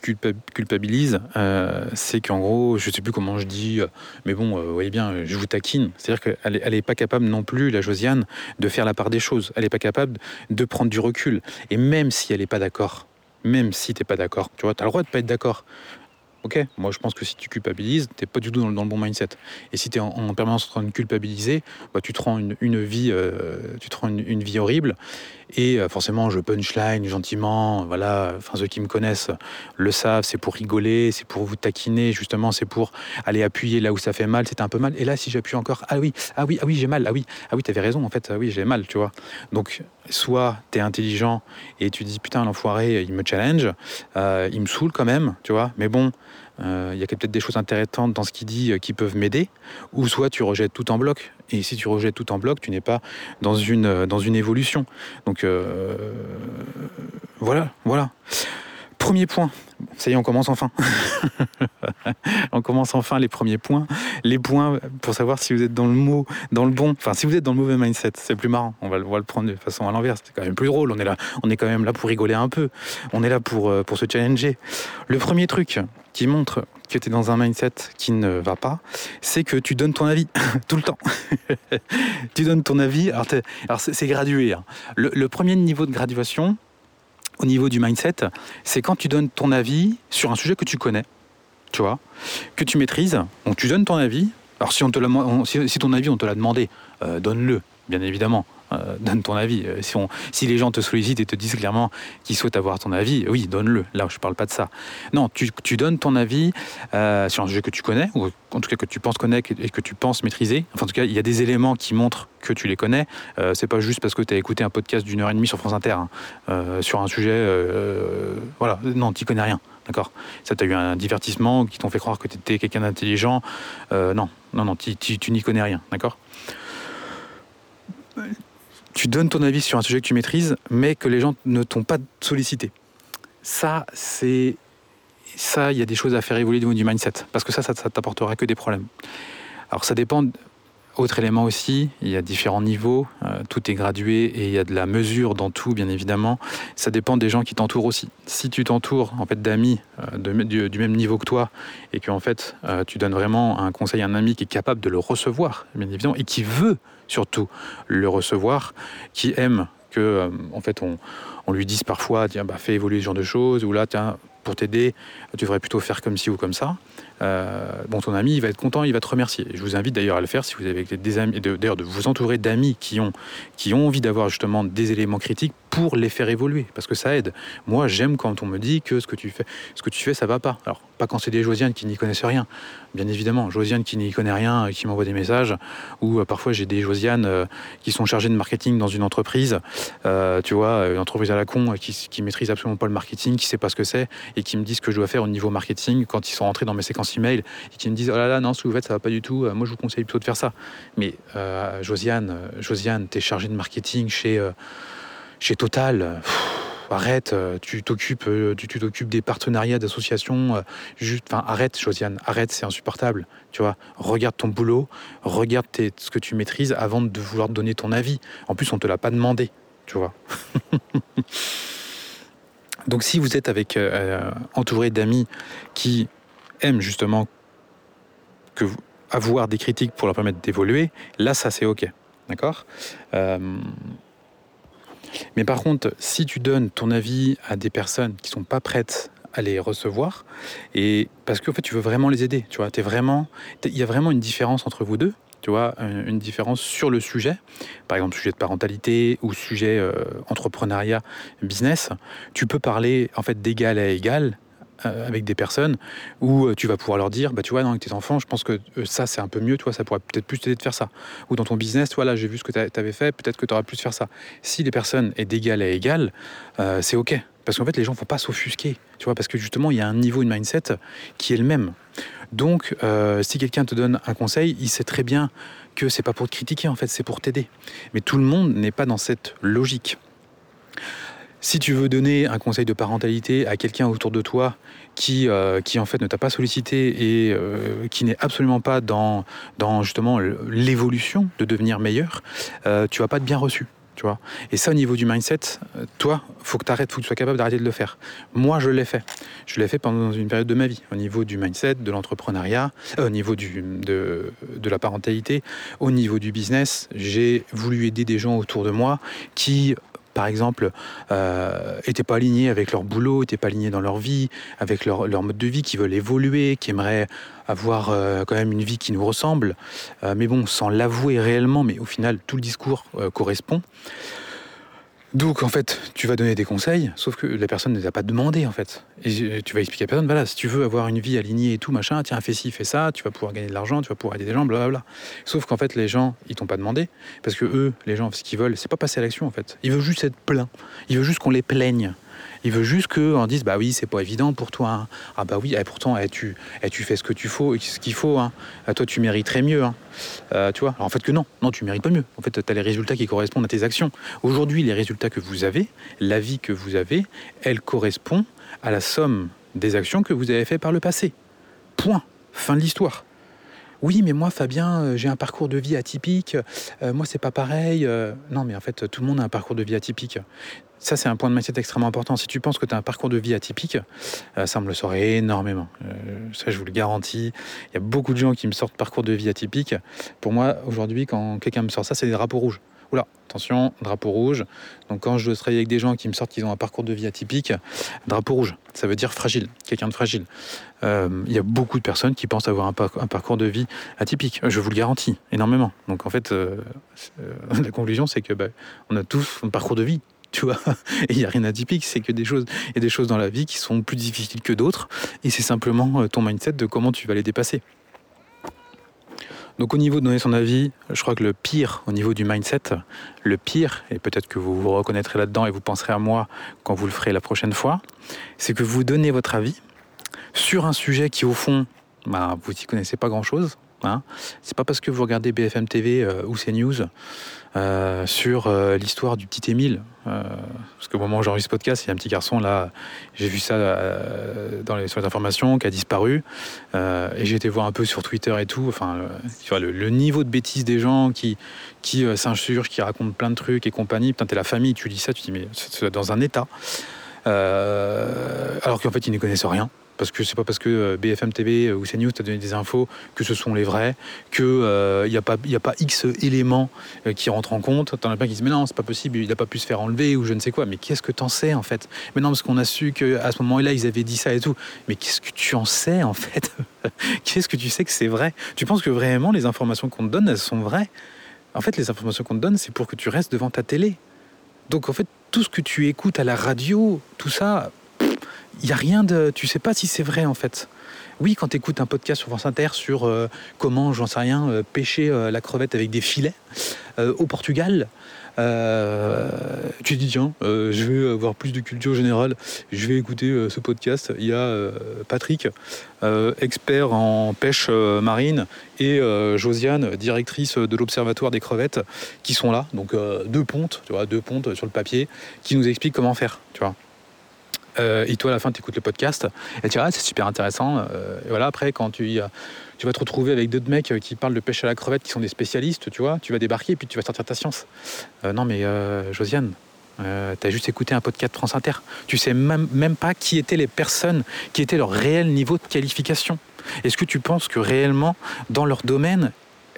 culpabilises, euh, c'est qu'en gros, je sais plus comment je dis, euh, mais bon, euh, vous voyez bien, je vous taquine. C'est-à-dire qu'elle n'est pas capable non plus, la Josiane, de faire la part des choses. Elle n'est pas capable de prendre du recul. Et même si elle n'est pas d'accord, même si tu n'es pas d'accord, tu vois, tu as le droit de pas être d'accord. Ok, moi je pense que si tu culpabilises, t'es pas du tout dans, le bon mindset. Et si tu es en, permanence en train de culpabiliser, bah, tu te rends une, vie, tu te rends une vie horrible. Et euh, forcément, je punchline gentiment. Voilà, enfin ceux qui me connaissent le savent. C'est pour rigoler, c'est pour vous taquiner. Justement, c'est pour aller appuyer là où ça fait mal. C'était un peu mal. Et là, si j'appuie encore, ah oui, ah oui, ah oui, j'ai mal. Ah oui, ah oui, t'avais raison. En fait, ah oui, j'ai mal. Tu vois. Donc, soit t'es intelligent et tu dis putain l'enfoiré, il me challenge, euh, il me saoule quand même. Tu vois. Mais bon. Euh, il y a peut-être des choses intéressantes dans ce qu'il dit qui peuvent m'aider, ou soit tu rejettes tout en bloc. Et si tu rejettes tout en bloc, tu n'es pas dans une, euh, dans une évolution. Donc euh, voilà, voilà. Premier point. Ça y est, on commence enfin. (laughs) on commence enfin les premiers points. Les points pour savoir si vous êtes dans le mot, dans le bon. Enfin, si vous êtes dans le mauvais mindset, c'est plus marrant. On va, le prendre de façon à l'envers. C'est quand même plus drôle. On est là, on est quand même là pour rigoler un peu. On est là pour, euh, pour se challenger. Le premier truc qui montre que tu es dans un mindset qui ne va pas, c'est que tu donnes ton avis (laughs) tout le temps. (laughs) tu donnes ton avis. Alors, c'est gradué. Hein. Le, premier niveau de graduation, au niveau du mindset, c'est quand tu donnes ton avis sur un sujet que tu connais, tu vois, que tu maîtrises. Donc tu donnes ton avis. Alors si, on te si, ton avis on te l'a demandé, euh, donne-le, bien évidemment. Euh, donne ton avis. Euh, si, les gens te sollicitent et te disent clairement qu'ils souhaitent avoir ton avis, oui, donne-le. Là, je ne parle pas de ça. Non, tu, donnes ton avis euh, sur un sujet que tu connais, ou en tout cas que tu penses connaître et que tu penses maîtriser. Enfin, en tout cas, il y a des éléments qui montrent que tu les connais. Euh, c'est pas juste parce que tu as écouté un podcast d'une heure et demie sur France Inter hein, sur un sujet. voilà, non, tu connais rien. D'accord? Ça, tu as eu un divertissement qui t'ont fait croire que tu étais quelqu'un d'intelligent. non, non, non, tu n'y connais rien. D'accord? Tu donnes ton avis sur un sujet que tu maîtrises, mais que les gens ne t'ont pas sollicité. Ça, c'est ça, il y a des choses à faire évoluer au du mindset, parce que ça, ça, ça t'apportera que des problèmes. Alors ça dépend autre élément aussi, il y a différents niveaux, euh, tout est gradué et il y a de la mesure dans tout, bien évidemment. Ça dépend des gens qui t'entourent aussi. Si tu t'entoures en fait d'amis euh, du, même niveau que toi et que en fait euh, tu donnes vraiment un conseil à un ami qui est capable de le recevoir, bien évidemment, et qui veut surtout le recevoir, qui aime que en fait on, on, lui dise parfois tiens bah fais évoluer ce genre de choses ou là tiens pour t'aider tu devrais plutôt faire comme ci ou comme ça euh, bon, ton ami, il va être content, il va te remercier. Je vous invite d'ailleurs à le faire si vous avez des amis, d'ailleurs de vous entourer d'amis qui ont, qui ont envie d'avoir justement des éléments critiques pour les faire évoluer, parce que ça aide. Moi, j'aime quand on me dit que ce que tu fais, ce que tu fais, ça va pas. Alors, pas quand c'est des Josiane qui n'y connaissent rien, bien évidemment. Josiane qui n'y connaît rien, qui m'envoie des messages, ou euh, parfois j'ai des Josiane euh, qui sont chargées de marketing dans une entreprise, tu vois, une entreprise à la con qui, maîtrise absolument pas le marketing, qui sait pas ce que c'est, et qui me disent ce que je dois faire au niveau marketing quand ils sont rentrés dans mes séquences email et qui me disent oh là là non ce que vous faites ça va pas du tout moi je vous conseille plutôt de faire ça mais euh, Josiane euh, Josiane t'es chargée de marketing euh, chez Total arrête tu t'occupes tu t'occupes des partenariats d'associations juste enfin arrête Josiane arrête c'est insupportable tu vois. Regarde ton boulot regarde ce que tu maîtrises avant de vouloir donner ton avis. En plus on te l'a pas demandé tu vois. (laughs) Donc si vous êtes avec entouré d'amis qui aiment justement avoir des critiques pour leur permettre d'évoluer, là, ça, c'est OK. D'accord. Euh, Mais par contre, si tu donnes ton avis à des personnes qui sont pas prêtes à les recevoir, et parce qu'en fait, tu veux vraiment les aider, tu vois, es vraiment, il y a vraiment une différence entre vous deux, tu vois, une différence sur le sujet, par exemple sujet de parentalité ou sujet euh, entrepreneuriat, business, tu peux parler en fait d'égal à égal avec des personnes où euh, tu vas pouvoir leur dire, bah, tu vois, non, avec tes enfants, je pense que euh, ça, c'est un peu mieux, toi, ça pourrait peut-être plus t'aider de faire ça. Ou dans ton business, voilà, j'ai vu ce que tu avais fait, peut-être que tu auras plus de faire ça. Si les personnes est d'égal à égal, c'est OK. Parce qu'en fait, les gens ne vont pas s'offusquer, tu vois, parce que justement, il y a un niveau, une mindset qui est le même. Donc, si quelqu'un te donne un conseil, il sait très bien que c'est pas pour te critiquer, en fait, c'est pour t'aider. Mais tout le monde n'est pas dans cette logique. Si tu veux donner un conseil de parentalité à quelqu'un autour de toi qui, euh, qui en fait ne t'a pas sollicité et euh, qui n'est absolument pas dans, dans justement l'évolution de devenir meilleur, euh, tu vas pas être bien reçu. Tu vois et ça, au niveau du mindset, toi, faut que tu arrêtes, faut que tu sois capable d'arrêter de le faire. Moi, je l'ai fait. Je l'ai fait pendant une période de ma vie, au niveau du mindset, de l'entrepreneuriat, au niveau de, de la parentalité, au niveau du business. J'ai voulu aider des gens autour de moi qui par exemple, euh, étaient pas alignés avec leur boulot, n'étaient pas alignés dans leur vie, avec leur, mode de vie, qui veulent évoluer, qui aimeraient avoir euh, quand même une vie qui nous ressemble, euh, mais bon, sans l'avouer réellement, mais au final, tout le discours euh, correspond. Donc en fait, tu vas donner des conseils, sauf que la personne ne t'a pas demandé en fait. Et tu vas expliquer à la personne, voilà, si tu veux avoir une vie alignée et tout, machin, tiens, fais ci, fais ça, tu vas pouvoir gagner de l'argent, tu vas pouvoir aider des gens, blablabla. Sauf qu'en fait, les gens, ils t'ont pas demandé, parce que eux, les gens, ce qu'ils veulent, c'est pas passer à l'action en fait. Ils veulent juste être pleins. Ils veulent juste qu'on les plaigne. Il veut juste qu'on dise bah oui, c'est pas évident pour toi. Hein. Ah bah oui, et eh, pourtant eh, tu, eh, tu fais ce que tu faut, ce qu'il faut. Hein. Ah, toi, tu mériterais mieux. Hein. Euh, En fait, que non, non, tu mérites pas mieux. En fait, tu as les résultats qui correspondent à tes actions. Aujourd'hui, les résultats que vous avez, la vie que vous avez, elle correspond à la somme des actions que vous avez fait par le passé. Point. Fin de l'histoire. Oui, mais moi, Fabien, euh, j'ai un parcours de vie atypique. Euh, moi, c'est pas pareil. non, mais en fait, tout le monde a un parcours de vie atypique. Ça, c'est un point de mindset extrêmement important. Si tu penses que tu as un parcours de vie atypique, euh, ça me le saurait énormément. Euh, ça, je vous le garantis. Il y a beaucoup de gens qui me sortent parcours de vie atypique. Pour moi, aujourd'hui, quand quelqu'un me sort ça, c'est des drapeaux rouges. Oula, attention, drapeau rouge. Donc quand je travaille avec des gens qui me sortent qu'ils ont un parcours de vie atypique, drapeau rouge, ça veut dire fragile, quelqu'un de fragile. Euh, il y a beaucoup de personnes qui pensent avoir un, parcours de vie atypique. Je vous le garantis, énormément. Donc en fait, (laughs) la conclusion, c'est que bah, on a tous un parcours de vie (laughs) tu vois. Il n'y a rien d'atypique, c'est que des choses, il y a des choses dans la vie qui sont plus difficiles que d'autres, et c'est simplement euh, ton mindset de comment tu vas les dépasser. Donc au niveau de donner son avis, je crois que le pire au niveau du mindset, le pire, et peut-être que vous vous reconnaîtrez là-dedans et vous penserez à moi quand vous le ferez la prochaine fois, c'est que vous donnez votre avis sur un sujet qui au fond, bah, vous n'y connaissez pas grand-chose, Hein. C'est pas parce que vous regardez BFM TV euh, ou CNews euh, sur euh, l'histoire du petit Émile. Euh, parce qu'au moment où j'enregistre ce podcast, il y a un petit garçon là, j'ai vu ça dans les, sur les informations, qui a disparu. Et j'ai été voir un peu sur Twitter et tout. Enfin, le, niveau de bêtise des gens qui, qui s'insurgent, qui racontent plein de trucs et compagnie. Putain, t'es la famille, tu lis ça, tu dis, mais c'est dans un état. Alors qu'en fait, ils ne connaissent rien. Parce que c'est pas parce que euh, BFM TV ou CNews t'a donné des infos que ce sont les vrais, qu'il n'y euh, a, pas, y a pas X éléments euh, qui rentrent en compte. T'en as plein qui disent Mais non, c'est pas possible, il n'a pas pu se faire enlever ou je ne sais quoi. Mais qu'est-ce que t'en sais en fait? Mais non, parce qu'on a su qu'à ce moment-là, ils avaient dit ça et tout. Mais qu'est-ce que tu en sais en fait? (laughs) Qu'est-ce que tu sais que c'est vrai? Tu penses que vraiment les informations qu'on te donne, elles sont vraies? En fait, les informations qu'on te donne, c'est pour que tu restes devant ta télé. Donc en fait, tout ce que tu écoutes à la radio, tout ça, il n'y a rien de. Tu sais pas si c'est vrai en fait. Oui, quand tu écoutes un podcast sur France Inter sur euh, comment, j'en sais rien, euh, pêcher euh, la crevette avec des filets au Portugal, tu te dis tiens, je vais avoir plus de culture générale, je vais écouter ce podcast. Il y a Patrick, expert en pêche marine, et Josiane, directrice de l'Observatoire des crevettes, qui sont là. Donc deux pontes, tu vois, deux pontes sur le papier, qui nous expliquent comment faire, tu vois. Euh, et toi, à la fin, tu écoutes le podcast et tu dis, ah, c'est super intéressant. Euh, et voilà, après, quand as- tu vas te retrouver avec d'autres mecs euh, qui parlent de pêche à la crevette, qui sont des spécialistes, tu vois, tu vas débarquer et puis tu vas sortir ta science. Euh, non, mais euh, Josiane, euh, t'as juste écouté un podcast France Inter. Tu sais même, pas qui étaient les personnes, qui était leur réel niveau de qualification. Est-ce que tu penses que réellement, dans leur domaine,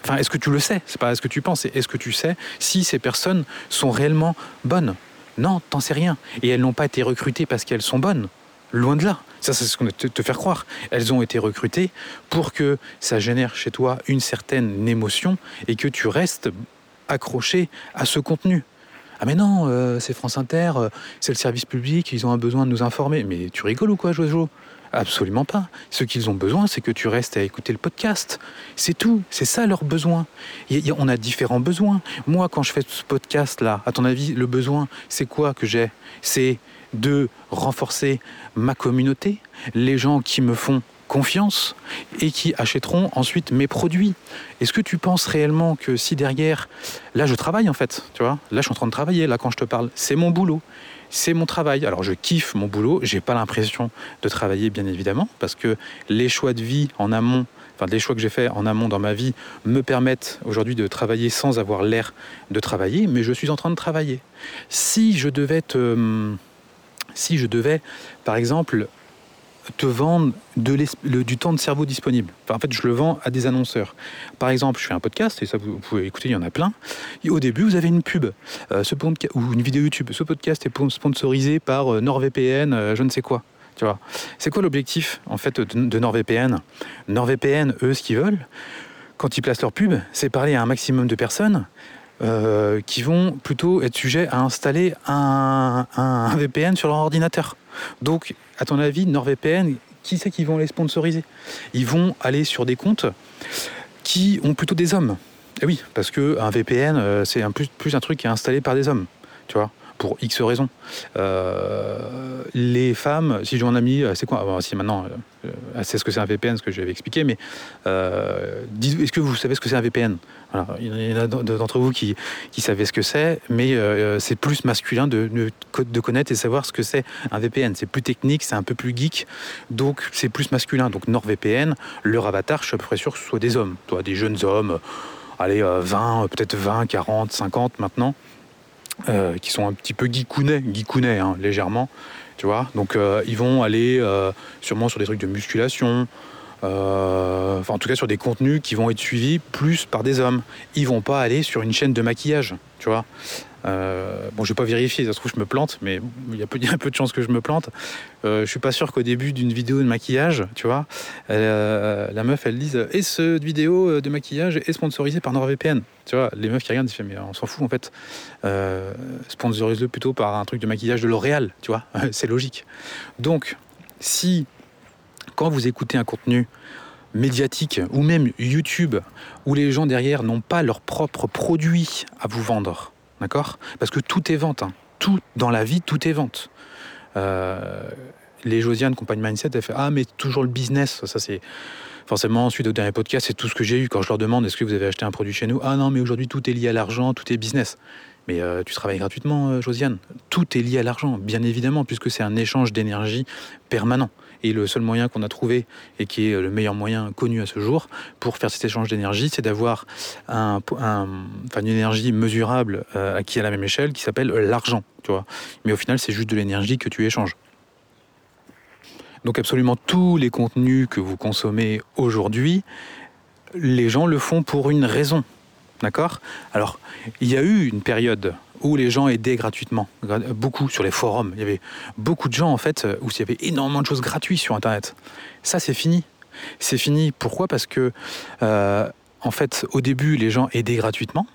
enfin, est-ce que tu le sais? C'est pas est-ce que tu penses, est-ce que tu sais si ces personnes sont réellement bonnes? Non, t'en sais rien. Et elles n'ont pas été recrutées parce qu'elles sont bonnes. Loin de là. Ça, c'est ce qu'on te, te faire croire. Elles ont été recrutées pour que ça génère chez toi une certaine émotion et que tu restes accroché à ce contenu. Ah mais non, euh, c'est France Inter, euh, c'est le service public, ils ont un besoin de nous informer. Mais tu rigoles ou quoi, Jojo? Absolument pas. Ce qu'ils ont besoin, c'est que tu restes à écouter le podcast. C'est tout. C'est ça leur besoin. On a différents besoins. Moi, quand je fais ce podcast-là, à ton avis, le besoin, c'est quoi que j'ai? C'est de renforcer ma communauté, les gens qui me font confiance et qui achèteront ensuite mes produits. Est-ce que tu penses réellement que si derrière, là je travaille en fait, tu vois, là je suis en train de travailler, là quand je te parle, c'est mon boulot, c'est mon travail. Alors je kiffe mon boulot, j'ai pas l'impression de travailler bien évidemment, parce que les choix de vie en amont, enfin les choix que j'ai faits en amont dans ma vie me permettent aujourd'hui de travailler sans avoir l'air de travailler, mais je suis en train de travailler. Si je devais te, hum, si je devais, par exemple, te vendre de le- du temps de cerveau disponible. En fait, je le vends à des annonceurs. Par exemple, je fais un podcast, et ça vous, pouvez écouter, il y en a plein. Au début, vous avez une pub euh, ce ou une vidéo YouTube. Ce podcast est pon- sponsorisé par euh, NordVPN, euh, je ne sais quoi. Tu vois. C'est quoi l'objectif en fait de, NordVPN? NordVPN, eux, ce qu'ils veulent, quand ils placent leur pub, c'est parler à un maximum de personnes euh, qui vont plutôt être sujets à installer un- un VPN (laughs) sur leur ordinateur. Donc, à ton avis, NordVPN, qui c'est qui vont les sponsoriser? Ils vont aller sur des comptes qui ont plutôt des hommes. Et oui, parce que un VPN, euh, c'est plus, plus un truc qui est installé par des hommes, tu vois, pour X raisons. Euh, les femmes, si j'en ai mis, euh, c'est quoi Bon, Si maintenant, euh, elle sait ce que c'est un VPN, ce que je vais expliquer, mais euh, est-ce que vous savez ce que c'est un VPN Il y en a d'entre vous qui, qui savaient ce que c'est, mais c'est plus masculin de, connaître et savoir ce que c'est un VPN. C'est plus technique, c'est un peu plus geek, donc c'est plus masculin. Donc NordVPN, leur avatar, je suis à peu près sûr que ce soit des hommes, toi, des jeunes hommes, allez, euh, 20, euh, peut-être 20, 40, 50 maintenant, euh, qui sont un petit peu geekounets, geekounets hein, légèrement, tu vois. Donc euh, ils vont aller euh, sûrement sur des trucs de musculation, enfin en tout cas sur des contenus qui vont être suivis plus par des hommes. Ils vont pas aller sur une chaîne de maquillage, tu vois. Euh, bon, je vais pas vérifier, ça se trouve je me plante, mais il y a peu, peu de chances que je me plante. Euh, je suis pas sûr qu'au début d'une vidéo de maquillage, tu vois, euh, la meuf elle dise et ce vidéo de maquillage est sponsorisé par NordVPN? Tu vois, les meufs qui regardent, ils font mais on s'en fout en fait. Euh, Sponsorise-le plutôt par un truc de maquillage de L'Oréal, tu vois, (laughs) c'est logique. Donc, si quand vous écoutez un contenu médiatique ou même YouTube où les gens derrière n'ont pas leur propre produit à vous vendre, d'accord? Parce que tout est vente, hein. tout dans la vie, tout est vente. Euh, les Josiane, compagnie Mindset, elle fait Ah, mais toujours le business, ça c'est. forcément, suite au dernier podcast, c'est tout ce que j'ai eu quand je leur demande est-ce que vous avez acheté un produit chez nous? Ah non, mais aujourd'hui tout est lié à l'argent, tout est business. Mais euh, tu travailles gratuitement, euh, Josiane? Tout est lié à l'argent, bien évidemment, puisque c'est un échange d'énergie permanent. Et le seul moyen qu'on a trouvé, et qui est le meilleur moyen connu à ce jour, pour faire cet échange d'énergie, c'est d'avoir un, un, une énergie mesurable euh, qui est à la même échelle, qui s'appelle l'argent. Tu vois. Mais au final, c'est juste de l'énergie que tu échanges. Donc absolument tous les contenus que vous consommez aujourd'hui, les gens le font pour une raison. D'accord? Alors, il y a eu une période où les gens aidaient gratuitement, beaucoup sur les forums. Il y avait beaucoup de gens, en fait, où il y avait énormément de choses gratuites sur Internet. Ça, c'est fini. C'est fini. Pourquoi? Parce que, euh, en fait, au début, les gens aidaient gratuitement,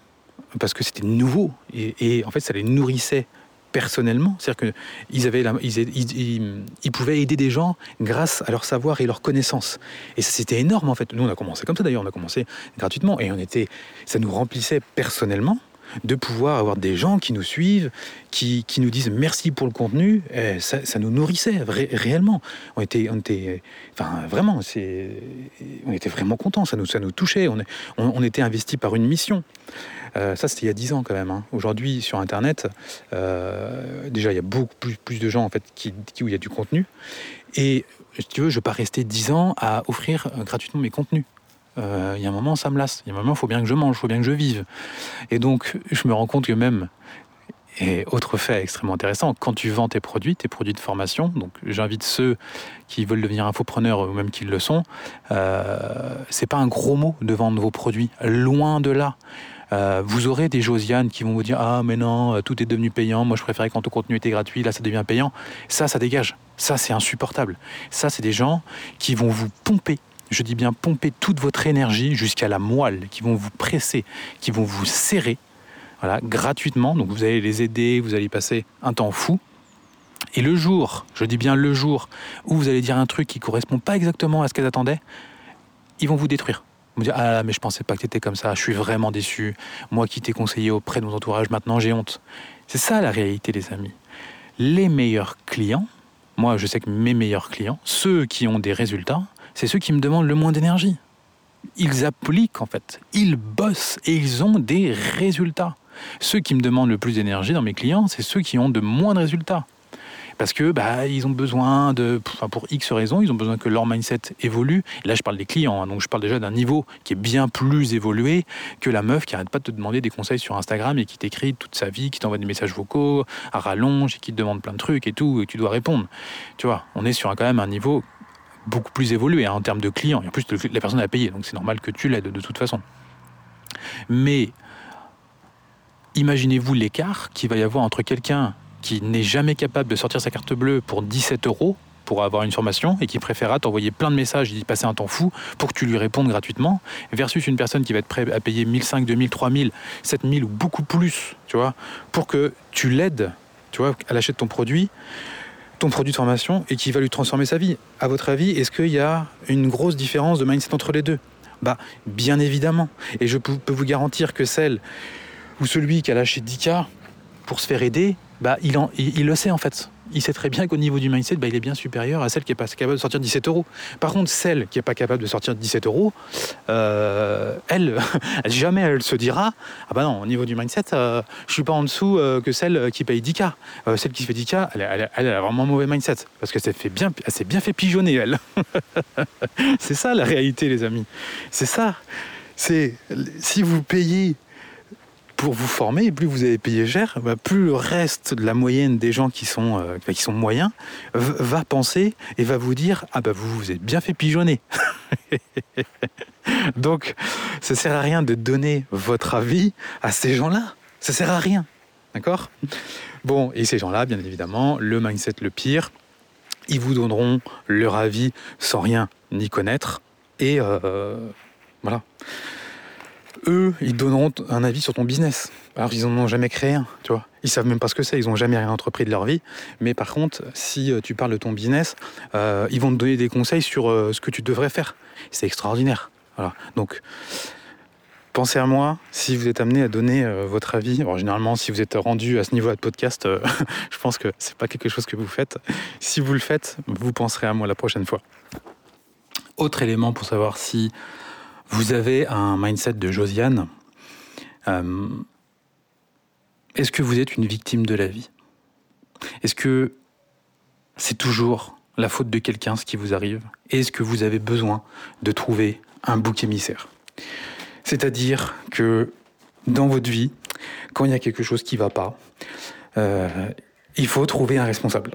parce que c'était nouveau, et, en fait, ça les nourrissait personnellement. C'est-à-dire qu'ils ils, ils, pouvaient aider des gens grâce à leur savoir et leur connaissance. Et ça, c'était énorme, en fait. Nous, on a commencé comme ça, d'ailleurs. On a commencé gratuitement. Et on était, ça nous remplissait personnellement de pouvoir avoir des gens qui nous suivent, qui, qui nous disent merci pour le contenu, et ça, nous nourrissait ré réellement. On était, on était, enfin vraiment, on était vraiment contents. Ça nous, ça nous touchait. On, on, était investi par une mission. Euh, ça, c'était il y a 10 ans quand même. Hein. Aujourd'hui, sur Internet, euh, déjà, il y a beaucoup plus, plus, de gens en fait qui, où il y a du contenu. Et tu veux, je ne vais pas rester 10 ans à offrir euh, gratuitement mes contenus. Euh, il y a un moment, ça me lasse. Il y a un moment, il faut bien que je mange, il faut bien que je vive. Et donc, je me rends compte que même, et autre fait extrêmement intéressant, quand tu vends tes produits, tes produits de formation, donc j'invite ceux qui veulent devenir infopreneurs ou même qui le sont, euh, c'est pas un gros mot de vendre vos produits, loin de là. Euh, vous aurez des Josiane qui vont vous dire Ah, mais non, tout est devenu payant. Moi, je préférais quand ton contenu était gratuit. Là, ça devient payant. Ça, ça dégage. Ça, c'est insupportable. Ça, c'est des gens qui vont vous pomper je dis bien pomper toute votre énergie jusqu'à la moelle, qui vont vous presser, qui vont vous serrer, voilà, gratuitement. Donc vous allez les aider, vous allez passer un temps fou. Et le jour, je dis bien le jour, où vous allez dire un truc qui correspond pas exactement à ce qu'elles attendaient, ils vont vous détruire. Vous dire ah mais je pensais pas que tu étais comme ça, je suis vraiment déçu. Moi qui t'ai conseillé auprès de mon entourage, maintenant j'ai honte. C'est ça la réalité, les amis. Les meilleurs clients, moi je sais que mes meilleurs clients, ceux qui ont des résultats, c'est ceux qui me demandent le moins d'énergie. Ils appliquent en fait, ils bossent et ils ont des résultats. Ceux qui me demandent le plus d'énergie dans mes clients, c'est ceux qui ont de moins de résultats. Parce que bah, ils ont besoin de, pour X raisons, ils ont besoin que leur mindset évolue. Et là, je parle des clients, hein, donc je parle déjà d'un niveau qui est bien plus évolué que la meuf qui arrête pas de te demander des conseils sur Instagram et qui t'écrit toute sa vie, qui t'envoie des messages vocaux à rallonge et qui te demande plein de trucs et tout, et tu dois répondre. Tu vois, on est sur un, quand même un niveau beaucoup plus évolué hein, en termes de clients. En plus, la personne a payé, donc c'est normal que tu l'aides de toute façon. Mais imaginez-vous l'écart qu'il va y avoir entre quelqu'un qui n'est jamais capable de sortir sa carte bleue pour 17 euros pour avoir une formation et qui préférera t'envoyer plein de messages et d'y passer un temps fou pour que tu lui répondes gratuitement, versus une personne qui va être prête à payer 1500, 2000, 3000, 7000 ou beaucoup plus, tu vois, pour que tu l'aides, tu vois, à l'achat de ton produit ton produit de formation et qui va lui transformer sa vie. À votre avis, est-ce qu'il y a une grosse différence de mindset entre les deux? Bah, bien évidemment. Et je peux vous garantir que celle ou celui qui a lâché 10K pour se faire aider, bah, il, en, il, il le sait en fait il sait très bien qu'au niveau du mindset, bah, il est bien supérieur à celle qui n'est pas capable de sortir 17 euros. Par contre, celle qui n'est pas capable de sortir 17 euros, euh, elle, (laughs) jamais elle se dira Ah bah non, au niveau du mindset, euh, je suis pas en dessous euh, que celle qui paye 10K. Euh, celle qui fait 10K, elle, elle, a vraiment mauvais mindset parce qu'elle s'est bien, elle bien fait pigeonner, elle. (laughs) c'est ça la réalité, les amis. C'est ça. C'est si vous payez pour vous former, plus vous avez payé cher, bah, plus le reste de la moyenne des gens qui sont, euh, qui sont moyens va penser et va vous dire Ah bah vous vous êtes bien fait pigeonner. (laughs) Donc, ça sert à rien de donner votre avis à ces gens-là. Ça sert à rien. D'accord? Bon, et ces gens-là, bien évidemment, le mindset le pire, ils vous donneront leur avis sans rien ni connaître. Et euh, voilà eux, ils donneront un avis sur ton business. Alors ils n'en ont jamais créé un, tu vois. Ils savent même pas ce que c'est, ils n'ont jamais rien entrepris de leur vie. Mais par contre, si euh, tu parles de ton business, euh, ils vont te donner des conseils sur euh, ce que tu devrais faire. C'est extraordinaire. Voilà. Donc, pensez à moi si vous êtes amené à donner votre avis. Alors, généralement, si vous êtes rendu à ce niveau de podcast, (laughs) je pense que c'est pas quelque chose que vous faites. Si vous le faites, vous penserez à moi la prochaine fois. Autre élément pour savoir si vous avez un mindset de Josiane, euh, est-ce que vous êtes une victime de la vie? Est-ce que c'est toujours la faute de quelqu'un ce qui vous arrive? Est-ce que vous avez besoin de trouver un bouc émissaire? C'est-à-dire que dans votre vie, quand il y a quelque chose qui ne va pas, euh, il faut trouver un responsable.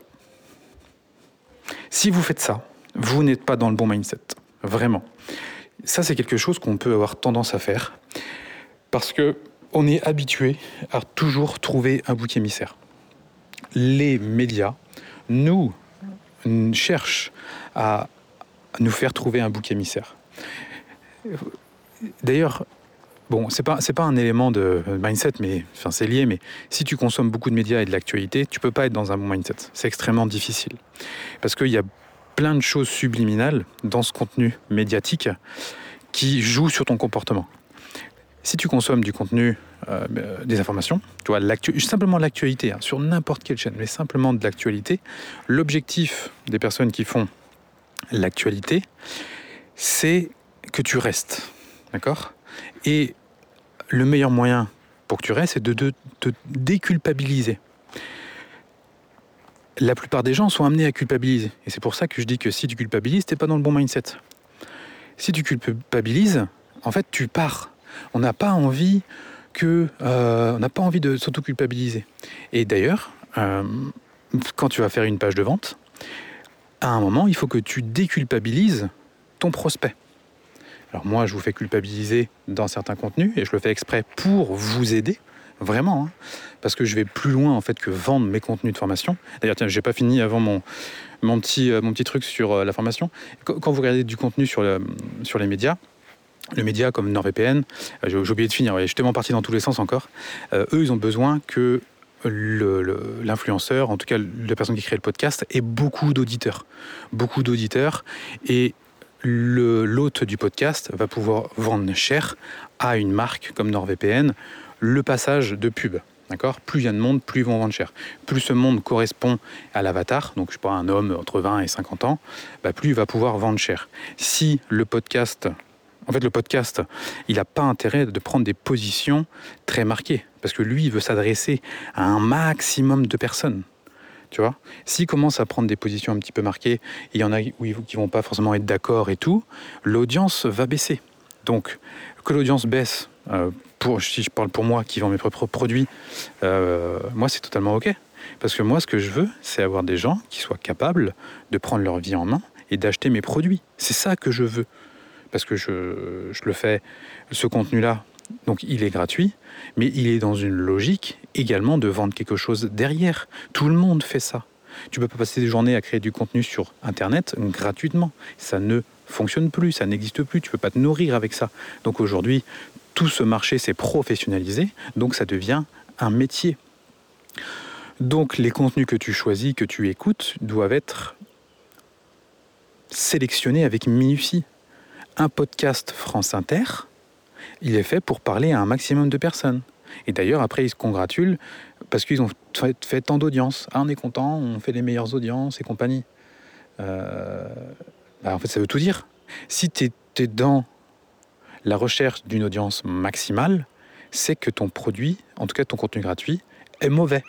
Si vous faites ça, vous n'êtes pas dans le bon mindset. Vraiment. Ça, c'est quelque chose qu'on peut avoir tendance à faire parce que on est habitué à toujours trouver un bouc émissaire. Les médias nous cherchent à nous faire trouver un bouc émissaire. D'ailleurs, bon, c'est pas pas un élément de mindset, mais enfin c'est lié. Mais si tu consommes beaucoup de médias et de l'actualité, tu peux pas être dans un bon mindset. C'est extrêmement difficile parce qu'il y a plein de choses subliminales dans ce contenu médiatique qui jouent sur ton comportement. Si tu consommes du contenu, euh, euh, des informations, tu vois, simplement l'actualité, hein, sur n'importe quelle chaîne, mais simplement de l'actualité, l'objectif des personnes qui font l'actualité, c'est que tu restes. D'accord? Et le meilleur moyen pour que tu restes, c'est de te déculpabiliser la plupart des gens sont amenés à culpabiliser. Et c'est pour ça que je dis que si tu culpabilises, t'es pas dans le bon mindset. Si tu culpabilises, en fait, tu pars. On n'a pas envie que, euh, n'a pas envie de s'auto-culpabiliser. Et d'ailleurs, euh, quand tu vas faire une page de vente, à un moment, il faut que tu déculpabilises ton prospect. Alors moi, je vous fais culpabiliser dans certains contenus et je le fais exprès pour vous aider vraiment, hein. parce que je vais plus loin en fait que vendre mes contenus de formation. D'ailleurs, tiens, j'ai pas fini avant mon, euh, petit truc sur euh, la formation. Quand vous regardez du contenu sur les médias, le média comme NordVPN, euh, j'ai oublié de finir, je suis tellement parti dans tous les sens encore, eux, ils ont besoin que l'influenceur, en tout cas la personne qui crée le podcast, ait beaucoup d'auditeurs. Beaucoup d'auditeurs. Et l'hôte du podcast va pouvoir vendre cher à une marque comme NordVPN le passage de pub. Plus il y a de monde, plus ils vont vendre cher. Plus ce monde correspond à l'avatar, donc je sais pas, un homme entre 20 et 50 ans, bah plus il va pouvoir vendre cher. Si le podcast, en fait le podcast, il n'a pas intérêt de prendre des positions très marquées, parce que lui, il veut s'adresser à un maximum de personnes. Tu vois? S'il commence à prendre des positions un petit peu marquées, il y en a qui vont pas forcément être d'accord et tout, l'audience va baisser. Donc, que l'audience baisse, euh, si je parle pour moi qui vends mes propres produits, euh, moi c'est totalement ok. Parce que moi ce que je veux, c'est avoir des gens qui soient capables de prendre leur vie en main et d'acheter mes produits. C'est ça que je veux. Parce que je, je le fais, ce contenu-là, donc il est gratuit, mais il est dans une logique également de vendre quelque chose derrière. Tout le monde fait ça. Tu peux pas passer des journées à créer du contenu sur Internet gratuitement. Ça ne fonctionne plus, ça n'existe plus. Tu peux pas te nourrir avec ça. Donc aujourd'hui, tout ce marché s'est professionnalisé, donc ça devient un métier. Donc les contenus que tu choisis, que tu écoutes, doivent être sélectionnés avec minutie. Un podcast France Inter, il est fait pour parler à un maximum de personnes. Et d'ailleurs, après, ils se congratulent parce qu'ils ont fait, tant d'audience. Ah, on est content, on fait les meilleures audiences et compagnie. Euh, bah, en fait, ça veut tout dire. Si tu es, dans la recherche d'une audience maximale, c'est que ton produit, en tout cas ton contenu gratuit, est mauvais.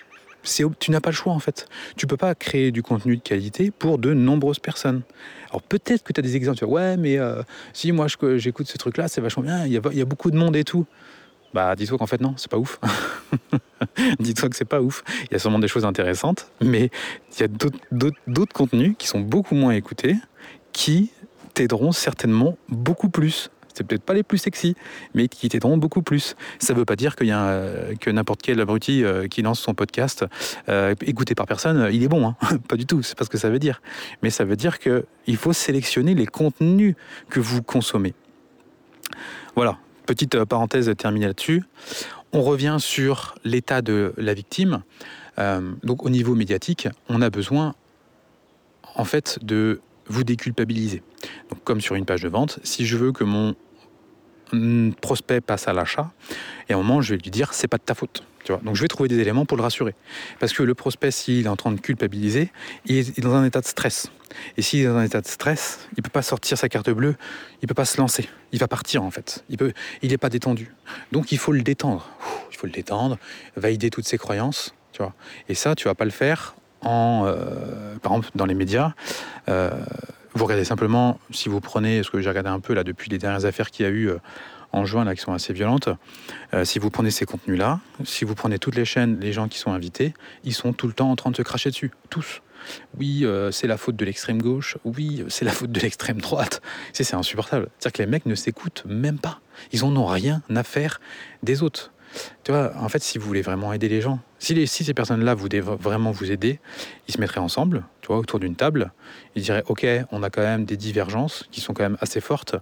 tu n'as pas le choix en fait. Tu peux pas créer du contenu de qualité pour de nombreuses personnes. Alors peut-être que tu as des exemples, tu vois, ouais, mais euh, si moi j'écoute ce truc-là, c'est vachement bien, il y, a, beaucoup de monde et tout. Bah dis-toi qu'en fait non, c'est pas ouf. (laughs) dis-toi que c'est pas ouf. Il y a sûrement des choses intéressantes, mais il y a d'autres contenus qui sont beaucoup moins écoutés, qui t'aideront certainement beaucoup plus. C'est peut-être pas les plus sexy, mais qui t'aideront beaucoup plus. Ça veut pas dire qu'il y a euh, que n'importe quel abruti euh, qui lance son podcast euh, écouté par personne, il est bon. Hein (laughs) pas du tout. C'est pas ce que ça veut dire. Mais ça veut dire que il faut sélectionner les contenus que vous consommez. Voilà. Petite parenthèse terminée là-dessus. On revient sur l'état de la victime. donc au niveau médiatique, on a besoin en fait de vous déculpabiliser. Comme sur une page de vente, si je veux que mon prospect passe à l'achat, et à un moment, je vais lui dire, c'est pas de ta faute. Tu vois Donc je vais trouver des éléments pour le rassurer. Parce que le prospect, s'il est en train de culpabiliser, il est dans un état de stress. Et s'il est dans un état de stress, il peut pas sortir sa carte bleue, il peut pas se lancer. Il va partir en fait. Il peut, il n'est pas détendu. Donc il faut le détendre. Il faut le détendre, valider toutes ses croyances. Tu vois Et ça, tu vas pas le faire en, euh, par exemple, dans les médias. Euh, vous regardez simplement, si vous prenez, ce que j'ai regardé un peu là depuis les dernières affaires qu'il y a eu euh, en juin qui sont assez violentes, euh, si vous prenez ces contenus-là, si vous prenez toutes les chaînes, les gens qui sont invités, ils sont tout le temps en train de se cracher dessus, tous. Oui, euh, c'est la faute de l'extrême gauche. Oui, c'est la faute de l'extrême droite. C'est insupportable. C'est-à-dire que les mecs ne s'écoutent même pas. Ils en ont rien à faire des autres. Tu vois, en fait, si vous voulez vraiment aider les gens, si, les, si ces personnes-là voulaient vraiment vous aider, ils se mettraient ensemble, tu vois, autour d'une table. Ils diraient, OK, on a quand même des divergences qui sont quand même assez fortes,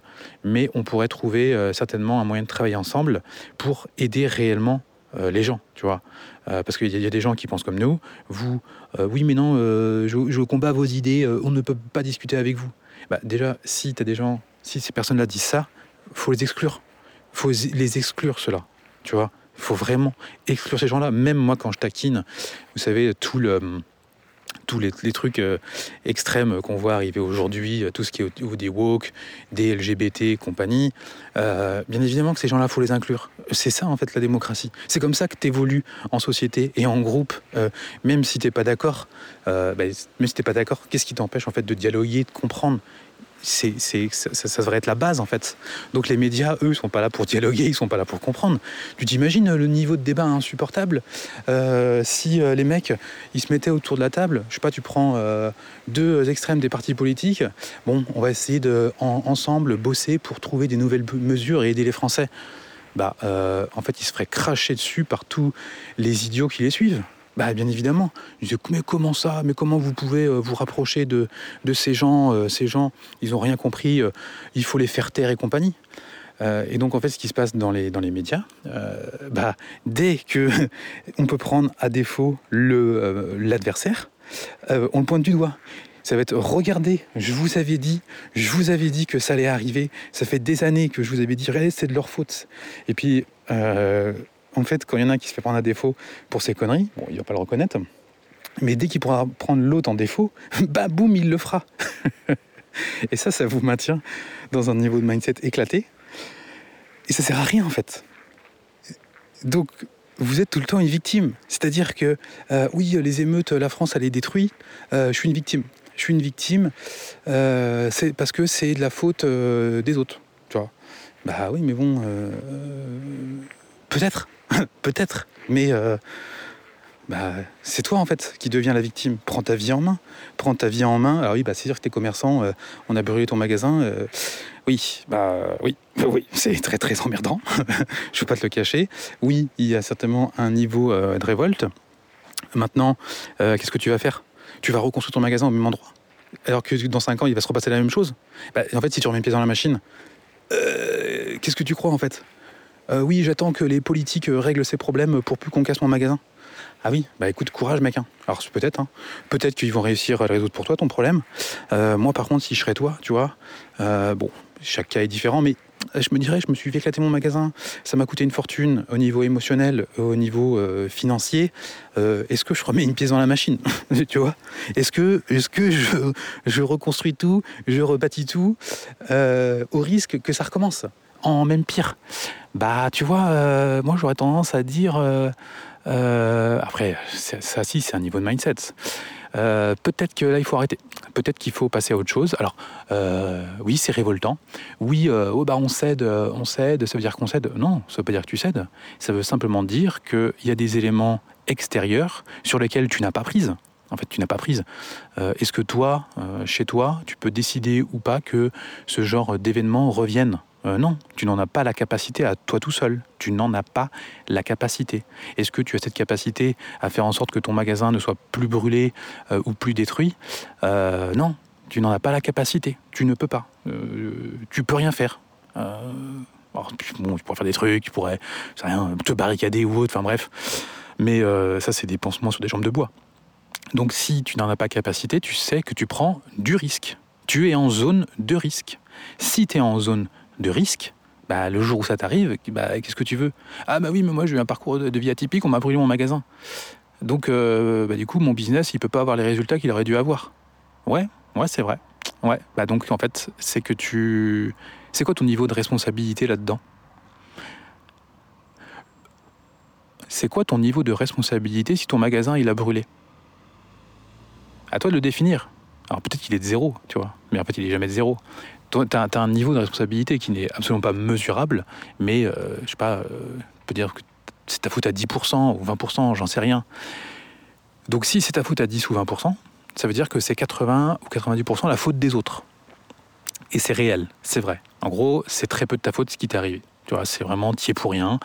mais on pourrait trouver euh, certainement un moyen de travailler ensemble pour aider réellement euh, les gens, tu vois. Euh, parce qu'il y, a des gens qui pensent comme nous. Vous, oui, mais non, je, je, combats vos idées, on ne peut pas discuter avec vous. Bah, déjà, si as des gens, si ces personnes-là disent ça, faut les exclure. faut les exclure, cela, tu vois. Il faut vraiment exclure ces gens-là. Même moi, quand je taquine, vous savez, tout le, tous les, trucs euh, extrêmes qu'on voit arriver aujourd'hui, euh, tout ce qui est au, des woke, des LGBT, compagnie, euh, bien évidemment que ces gens-là, faut les inclure. C'est ça, en fait, la démocratie. C'est comme ça que tu évolues en société et en groupe, même si tu pas d'accord. Bah, même si tu pas d'accord, qu'est-ce qui t'empêche, en fait, de dialoguer, de comprendre ça, devrait être la base en fait. Donc les médias, eux, sont pas là pour dialoguer, ils sont pas là pour comprendre. Tu t'imagines le niveau de débat insupportable euh, si euh, les mecs ils se mettaient autour de la table. Je sais pas, tu prends euh, deux extrêmes des partis politiques. Bon, on va essayer de en, ensemble bosser pour trouver des nouvelles mesures et aider les Français. Bah, euh, en fait, ils se feraient cracher dessus par tous les idiots qui les suivent. Bah, bien évidemment. Mais comment ça? Mais comment vous pouvez euh, vous rapprocher de, de ces gens euh, Ces gens, ils n'ont rien compris, euh, il faut les faire taire et compagnie. Et donc, en fait, ce qui se passe dans les, dans les médias, bah, dès que (laughs) on peut prendre à défaut l'adversaire, on le pointe du doigt. Ça va être regardez, je vous avais dit, je vous avais dit que ça allait arriver. Ça fait des années que je vous avais dit, regardez, c'est de leur faute. Et puis, en fait, quand il y en a un qui se fait prendre à défaut pour ses conneries, bon, il va pas le reconnaître, mais dès qu'il pourra prendre l'autre en défaut, (laughs) bah boum, il le fera. (laughs) et ça, ça vous maintient dans un niveau de mindset éclaté. Et ça sert à rien en fait. Donc, vous êtes tout le temps une victime. C'est-à-dire que, euh, oui, les émeutes, la France, elle est détruite, euh, je suis une victime. Je suis une victime, euh, parce que c'est de la faute des autres. Bah oui, mais bon, peut-être. (coughs) Peut-être, mais euh, bah, c'est toi en fait qui deviens la victime. Prends ta vie en main. Prends ta vie en main. Alors oui, bah, c'est sûr que t'es commerçant, euh, on a brûlé ton magasin. Euh, oui, bah oui, (laughs) oui, c'est très très emmerdant. (laughs) Je ne veux pas te le cacher. Oui, il y a certainement un niveau de révolte. Maintenant, qu'est-ce que tu vas faire? Tu vas reconstruire ton magasin au même endroit? Alors que dans 5 ans, il va se repasser la même chose? Bah, en fait, si tu remets une pièce dans la machine, qu'est-ce que tu crois en fait? Euh, oui, j'attends que les politiques euh, règlent ces problèmes pour plus qu'on casse mon magasin. Ah oui, bah écoute, courage mec. Hein. Alors peut-être, hein. peut-être qu'ils vont réussir à résoudre pour toi ton problème. Euh, moi par contre, si je serais toi, tu vois, bon, chaque cas est différent, mais je me dirais, je me suis éclaté mon magasin, ça m'a coûté une fortune au niveau émotionnel, au niveau financier. Est-ce que je remets une pièce dans la machine (laughs) Tu vois? Est-ce que, je, je reconstruis tout, je rebâtis tout, au risque que ça recommence? En même pire Bah, tu vois, euh, moi j'aurais tendance à dire. Euh, euh, après, ça, si, c'est un niveau de mindset. Peut-être que là, il faut arrêter. Peut-être qu'il faut passer à autre chose. Alors, oui, c'est révoltant. Oui, oh, bah, on cède, on cède, ça veut dire qu'on cède. Non, ça veut pas dire que tu cèdes. Ça veut simplement dire qu'il y a des éléments extérieurs sur lesquels tu n'as pas prise. En fait, tu n'as pas prise. Est-ce que toi, chez toi, tu peux décider ou pas que ce genre d'événement revienne euh, non, tu n'en as pas la capacité à toi tout seul. Tu n'en as pas la capacité. Est-ce que tu as cette capacité à faire en sorte que ton magasin ne soit plus brûlé euh, ou plus détruit? Euh, Non, tu n'en as pas la capacité. Tu ne peux pas. Tu peux rien faire. Alors, bon, tu pourrais faire des trucs, tu pourrais te barricader ou autre, enfin bref. Mais ça, c'est des pansements sur des jambes de bois. Donc si tu n'en as pas capacité, tu sais que tu prends du risque. Tu es en zone de risque. Si tu es en zone de risque, bah, le jour où ça t'arrive, bah, qu'est-ce que tu veux? Ah bah oui, mais moi j'ai eu un parcours de, vie atypique, on m'a brûlé mon magasin. Donc euh, bah, du coup, mon business, il peut pas avoir les résultats qu'il aurait dû avoir. Ouais, ouais, c'est vrai. Ouais, bah donc en fait, c'est que tu... C'est quoi ton niveau de responsabilité là-dedans? C'est quoi ton niveau de responsabilité si ton magasin, il a brûlé? À toi de le définir. Alors peut-être qu'il est de zéro, tu vois, mais en fait, il est jamais de zéro tu as, un niveau de responsabilité qui n'est absolument pas mesurable, mais euh, je sais pas, euh, peut dire que c'est ta faute à 10% ou 20%, j'en sais rien. Donc si c'est ta faute à 10 ou 20%, ça veut dire que c'est 80 ou 90% la faute des autres. Et c'est réel, c'est vrai. En gros, c'est très peu de ta faute ce qui t'est arrivé. Tu vois, c'est vraiment es pour rien.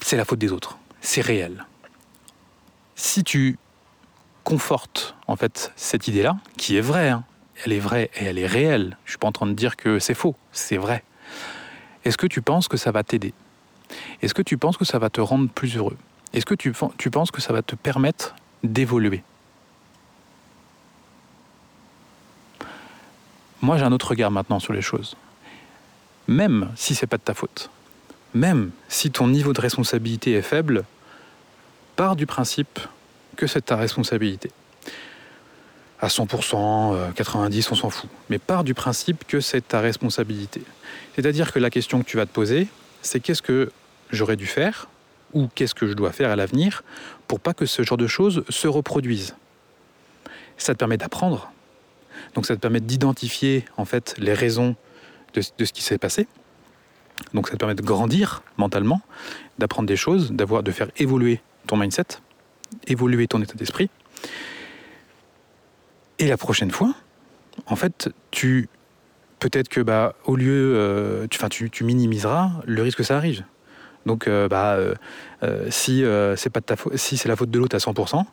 C'est la faute des autres. C'est réel. Si tu confortes en fait cette idée-là, qui est vraie, hein, elle est vraie et elle est réelle. Je suis pas en train de dire que c'est faux, c'est vrai. Est-ce que tu penses que ça va t'aider? Est-ce que tu penses que ça va te rendre plus heureux? Est-ce que tu, tu penses que ça va te permettre d'évoluer? Moi, j'ai un autre regard maintenant sur les choses. Même si c'est pas de ta faute, même si ton niveau de responsabilité est faible, pars du principe que c'est ta responsabilité à 100%, 90%, euh, on s'en fout. Mais pars du principe que c'est ta responsabilité. C'est-à-dire que la question que tu vas te poser, c'est qu'est-ce que j'aurais dû faire ou qu'est-ce que je dois faire à l'avenir pour pas que ce genre de choses se reproduisent. Ça te permet d'apprendre. Donc ça te permet d'identifier en fait les raisons de, de ce qui s'est passé. Donc ça te permet de grandir mentalement, d'apprendre des choses, d'avoir, de faire évoluer ton mindset, évoluer ton état d'esprit. Et la prochaine fois, en fait, tu peut-être que bah au lieu, euh, tu, tu, minimiseras le risque que ça arrive. Donc euh, bah euh, si c'est pas de ta si c'est la faute de l'autre à 100%, et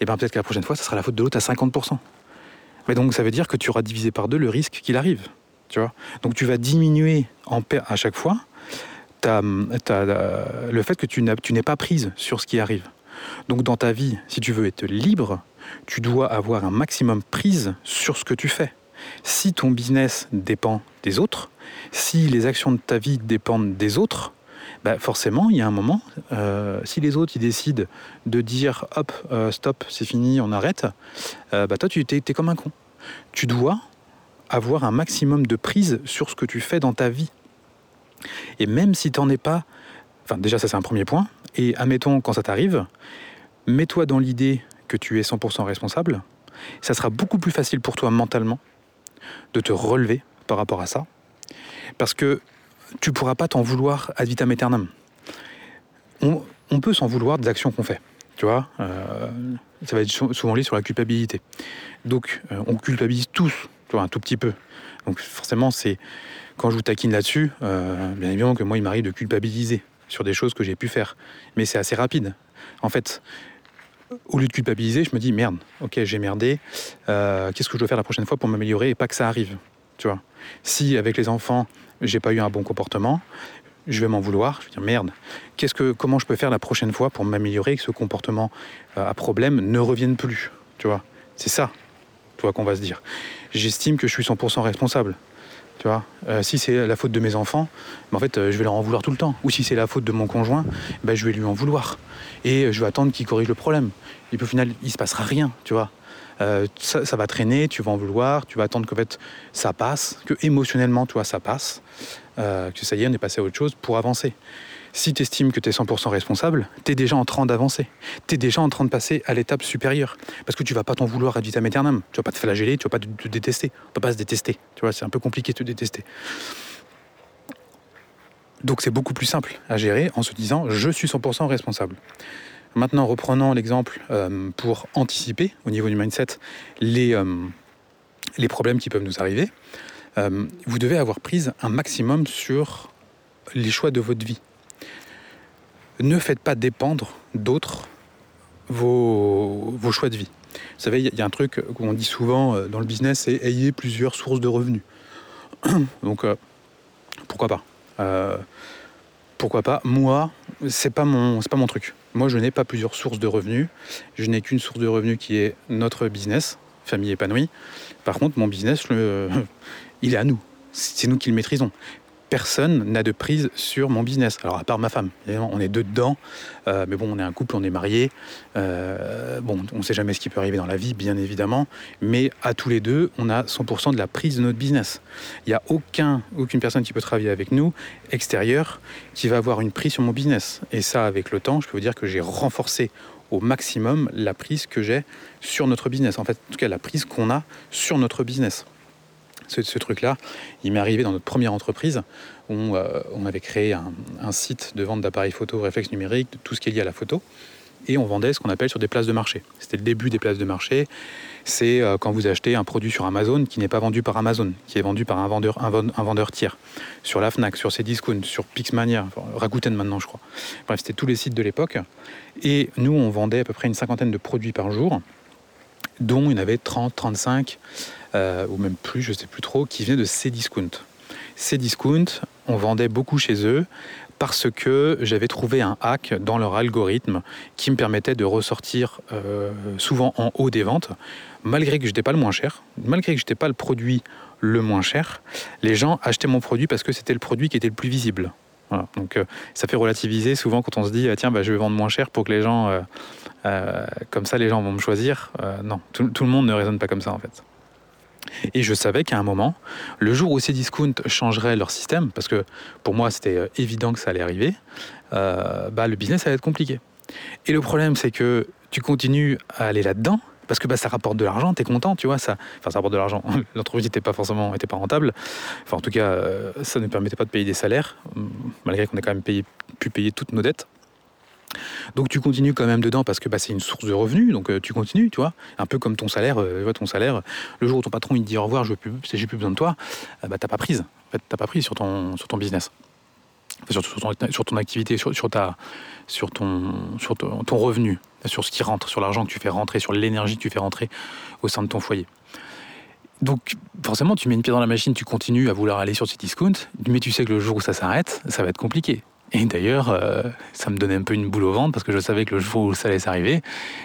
eh ben peut-être que la prochaine fois, ça sera la faute de l'autre à 50%. Mais donc ça veut dire que tu auras divisé par deux le risque qu'il arrive. Tu vois donc tu vas diminuer en à chaque fois le fait que tu n'es pas prise sur ce qui arrive. Donc dans ta vie, si tu veux être libre, tu dois avoir un maximum prise sur ce que tu fais. Si ton business dépend des autres, si les actions de ta vie dépendent des autres, bah forcément, il y a un moment, euh, si les autres décident de dire hop, euh, stop, c'est fini, on arrête, euh, bah toi tu es, comme un con. Tu dois avoir un maximum de prise sur ce que tu fais dans ta vie. Et même si tu n'en es pas, enfin déjà ça c'est un premier point, et admettons quand ça t'arrive, mets-toi dans l'idée que tu es 100% responsable, ça sera beaucoup plus facile pour toi mentalement de te relever par rapport à ça, parce que tu pourras pas t'en vouloir ad vitam aeternam. On, peut s'en vouloir des actions qu'on fait, tu vois. Euh, ça va être souvent lié sur la culpabilité. Donc, euh, on culpabilise tous, tu vois, un tout petit peu. Donc, forcément, c'est quand je vous taquine là-dessus, euh, bien évidemment que moi, il m'arrive de culpabiliser sur des choses que j'ai pu faire, mais c'est assez rapide. En fait, au lieu de culpabiliser, je me dis merde, ok, j'ai merdé. Euh, qu'est-ce que je dois faire la prochaine fois pour m'améliorer et pas que ça arrive, tu Si avec les enfants, j'ai pas eu un bon comportement, je vais m'en vouloir. Je vais dire merde. Qu'est-ce que, comment je peux faire la prochaine fois pour m'améliorer et que ce comportement euh, à problème ne revienne plus, tu C'est ça, qu'on va se dire. J'estime que je suis 100% responsable. Euh, si c'est la faute de mes enfants, ben, euh, je vais leur en vouloir tout le temps. Ou si c'est la faute de mon conjoint, ben, je vais lui en vouloir. Et euh, je vais attendre qu'il corrige le problème. Et puis au final, il se passera rien, tu vois. ça, va traîner, tu vas en vouloir, tu vas attendre que ça passe, que émotionnellement, ça passe, que ça y est, on est passé à autre chose pour avancer si tu estimes que tu es 100% responsable, tu es déjà en train d'avancer. Tu es déjà en train de passer à l'étape supérieure. Parce que tu vas pas t'en vouloir ad vitam aeternam. Tu vas pas te flageller, tu vas pas te, détester. On peut pas se détester. Tu vois, c'est un peu compliqué de te détester. Donc c'est beaucoup plus simple à gérer en se disant je suis 100% responsable. Maintenant, reprenant l'exemple euh, pour anticiper au niveau du mindset les, euh, les problèmes qui peuvent nous arriver, euh, vous devez avoir prise un maximum sur les choix de votre vie ne faites pas dépendre d'autres vos, choix de vie. Vous savez, il y, a un truc qu'on dit souvent euh, dans le business, c'est ayez plusieurs sources de revenus. (clears throat) Donc, euh, pourquoi pas? Euh, Pourquoi pas? Moi, c'est pas mon, pas mon truc. Moi, je n'ai pas plusieurs sources de revenus. Je n'ai qu'une source de revenus qui est notre business, famille épanouie. Par contre, mon business, (laughs) il est à nous. C'est nous qui le maîtrisons. Personne n'a de prise sur mon business. Alors à part ma femme, on est dedans, euh, mais bon, on est un couple, on est mariés. Euh, bon, on ne sait jamais ce qui peut arriver dans la vie, bien évidemment, mais à tous les deux, on a 100% de la prise de notre business. Il n'y a aucun, aucune personne qui peut travailler avec nous, extérieure, qui va avoir une prise sur mon business. Et ça, avec le temps, je peux vous dire que j'ai renforcé au maximum la prise que j'ai sur notre business. En fait, en tout cas, la prise qu'on a sur notre business ce, truc-là, il m'est arrivé dans notre première entreprise où euh, on avait créé un, site de vente d'appareils photo, réflexe numérique, tout ce qui est lié à la photo. Et on vendait ce qu'on appelle sur des places de marché. C'était le début des places de marché. C'est euh, quand vous achetez un produit sur Amazon qui n'est pas vendu par Amazon, qui est vendu par un vendeur, un, vendeur tiers. Sur la FNAC, sur Cdiscount, sur Pixmania, Rakuten maintenant je crois. Bref, c'était tous les sites de l'époque. Et nous, on vendait à peu près une cinquantaine de produits par jour, dont il y en avait 30, 35 euh, ou même plus, je ne sais plus trop, qui venait de Cdiscount. Cdiscount, on vendait beaucoup chez eux parce que j'avais trouvé un hack dans leur algorithme qui me permettait de ressortir euh, souvent en haut des ventes, malgré que je n'étais pas le moins cher, malgré que je n'étais pas le produit le moins cher, les gens achetaient mon produit parce que c'était le produit qui était le plus visible. Donc euh, ça fait relativiser souvent quand on se dit ah, tiens bah, je vais vendre moins cher pour que les gens comme ça les gens vont me choisir. non, tout, tout, le monde ne raisonne pas comme ça en fait. Et je savais qu'à un moment, le jour où Cdiscount changerait leur système, parce que pour moi c'était euh, évident que ça allait arriver, euh, bah, le business allait être compliqué. Et le problème c'est que tu continues à aller là-dedans, parce que bah, ça rapporte de l'argent, tu es content, tu vois, ça, enfin ça rapporte de l'argent. (laughs) L'entreprise n'était pas forcément rentable. Enfin, en tout cas, euh, ça ne permettait pas de payer des salaires, malgré qu'on ait quand même pu payer toutes nos dettes. Donc tu continues quand même dedans parce que bah, c'est une source de revenus, donc euh, tu continues, tu vois. Un peu comme ton salaire, euh, ton salaire, le jour où ton patron il te dit au revoir, je plus, j'ai plus besoin de toi, euh, bah, t'as pas prise. En fait, t'as pas prise sur ton, sur ton business. sur, ton, sur, ton, activité, sur, ta, sur, ton, sur ton, revenu, sur ce qui rentre, sur l'argent que tu fais rentrer, sur l'énergie que tu fais rentrer au sein de ton foyer. Donc forcément, tu mets une pied dans la machine, tu continues à vouloir aller sur ces discounts, mais tu sais que le jour où ça s'arrête, ça va être compliqué. Et d'ailleurs, euh, ça me donnait un peu une boule au ventre parce que je savais que le jour où ça allait s'arriver,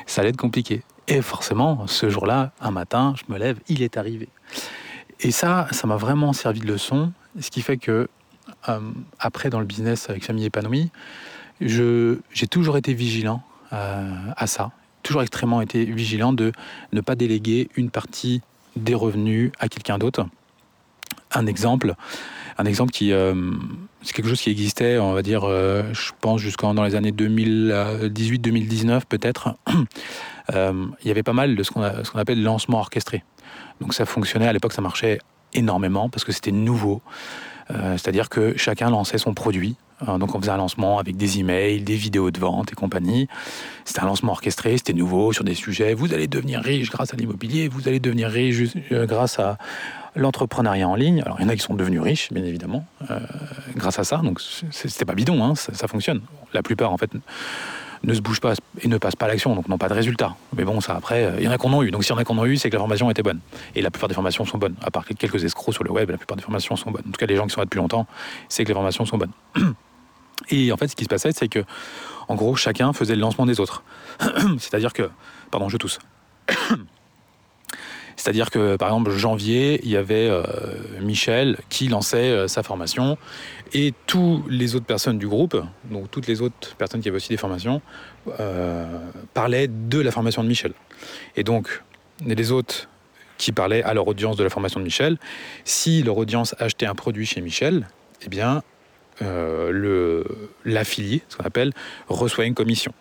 ça allait être compliqué. Et forcément, ce jour-là, un matin, je me lève, il est arrivé. Et ça, ça m'a vraiment servi de leçon, ce qui fait que euh, après, dans le business avec Famille Épanouie, j'ai toujours été vigilant euh, à ça, toujours extrêmement été vigilant de ne pas déléguer une partie des revenus à quelqu'un d'autre. Un exemple, un exemple qui, euh, c'est quelque chose qui existait, on va dire, euh, je pense jusqu'en dans les années 2018-2019 peut-être. (clears throat) Euh, il y avait pas mal de ce qu'on, ce qu'on appelle lancement orchestré. Donc ça fonctionnait à l'époque, ça marchait énormément parce que c'était nouveau. C'est-à-dire que chacun lançait son produit. donc on faisait un lancement avec des emails, des vidéos de vente et compagnie. C'était un lancement orchestré, c'était nouveau sur des sujets. Vous allez devenir riche grâce à l'immobilier, vous allez devenir riche grâce à, l'entrepreneuriat en ligne. Alors, il y en a qui sont devenus riches, bien évidemment, euh, grâce à ça. Donc, c'était pas bidon, hein, ça, fonctionne. La plupart, en fait, ne se bougent pas et ne passent pas à l'action, donc n'ont pas de résultat. Mais bon, ça après, il y en a qu'on a eu. Donc, s'il y en a qu'on a eu, c'est que la formation était bonne. Et la plupart des formations sont bonnes. À part quelques escrocs sur le web, la plupart des formations sont bonnes. En tout cas, les gens qui sont là depuis longtemps, c'est que les formations sont bonnes. Et en fait, ce qui se passait, c'est que, en gros, chacun faisait le lancement des autres. (clears throat) C'est-à-dire que, pardon, je tousse. C'est-à-dire que, par exemple, janvier, il y avait euh, Michel qui lançait euh, sa formation et toutes les autres personnes du groupe, donc toutes les autres personnes qui avaient aussi des formations, euh, parlaient de la formation de Michel. Et donc, les autres qui parlaient à leur audience de la formation de Michel, si leur audience achetait un produit chez Michel, eh bien, l'affilié, ce qu'on appelle, reçoit une commission.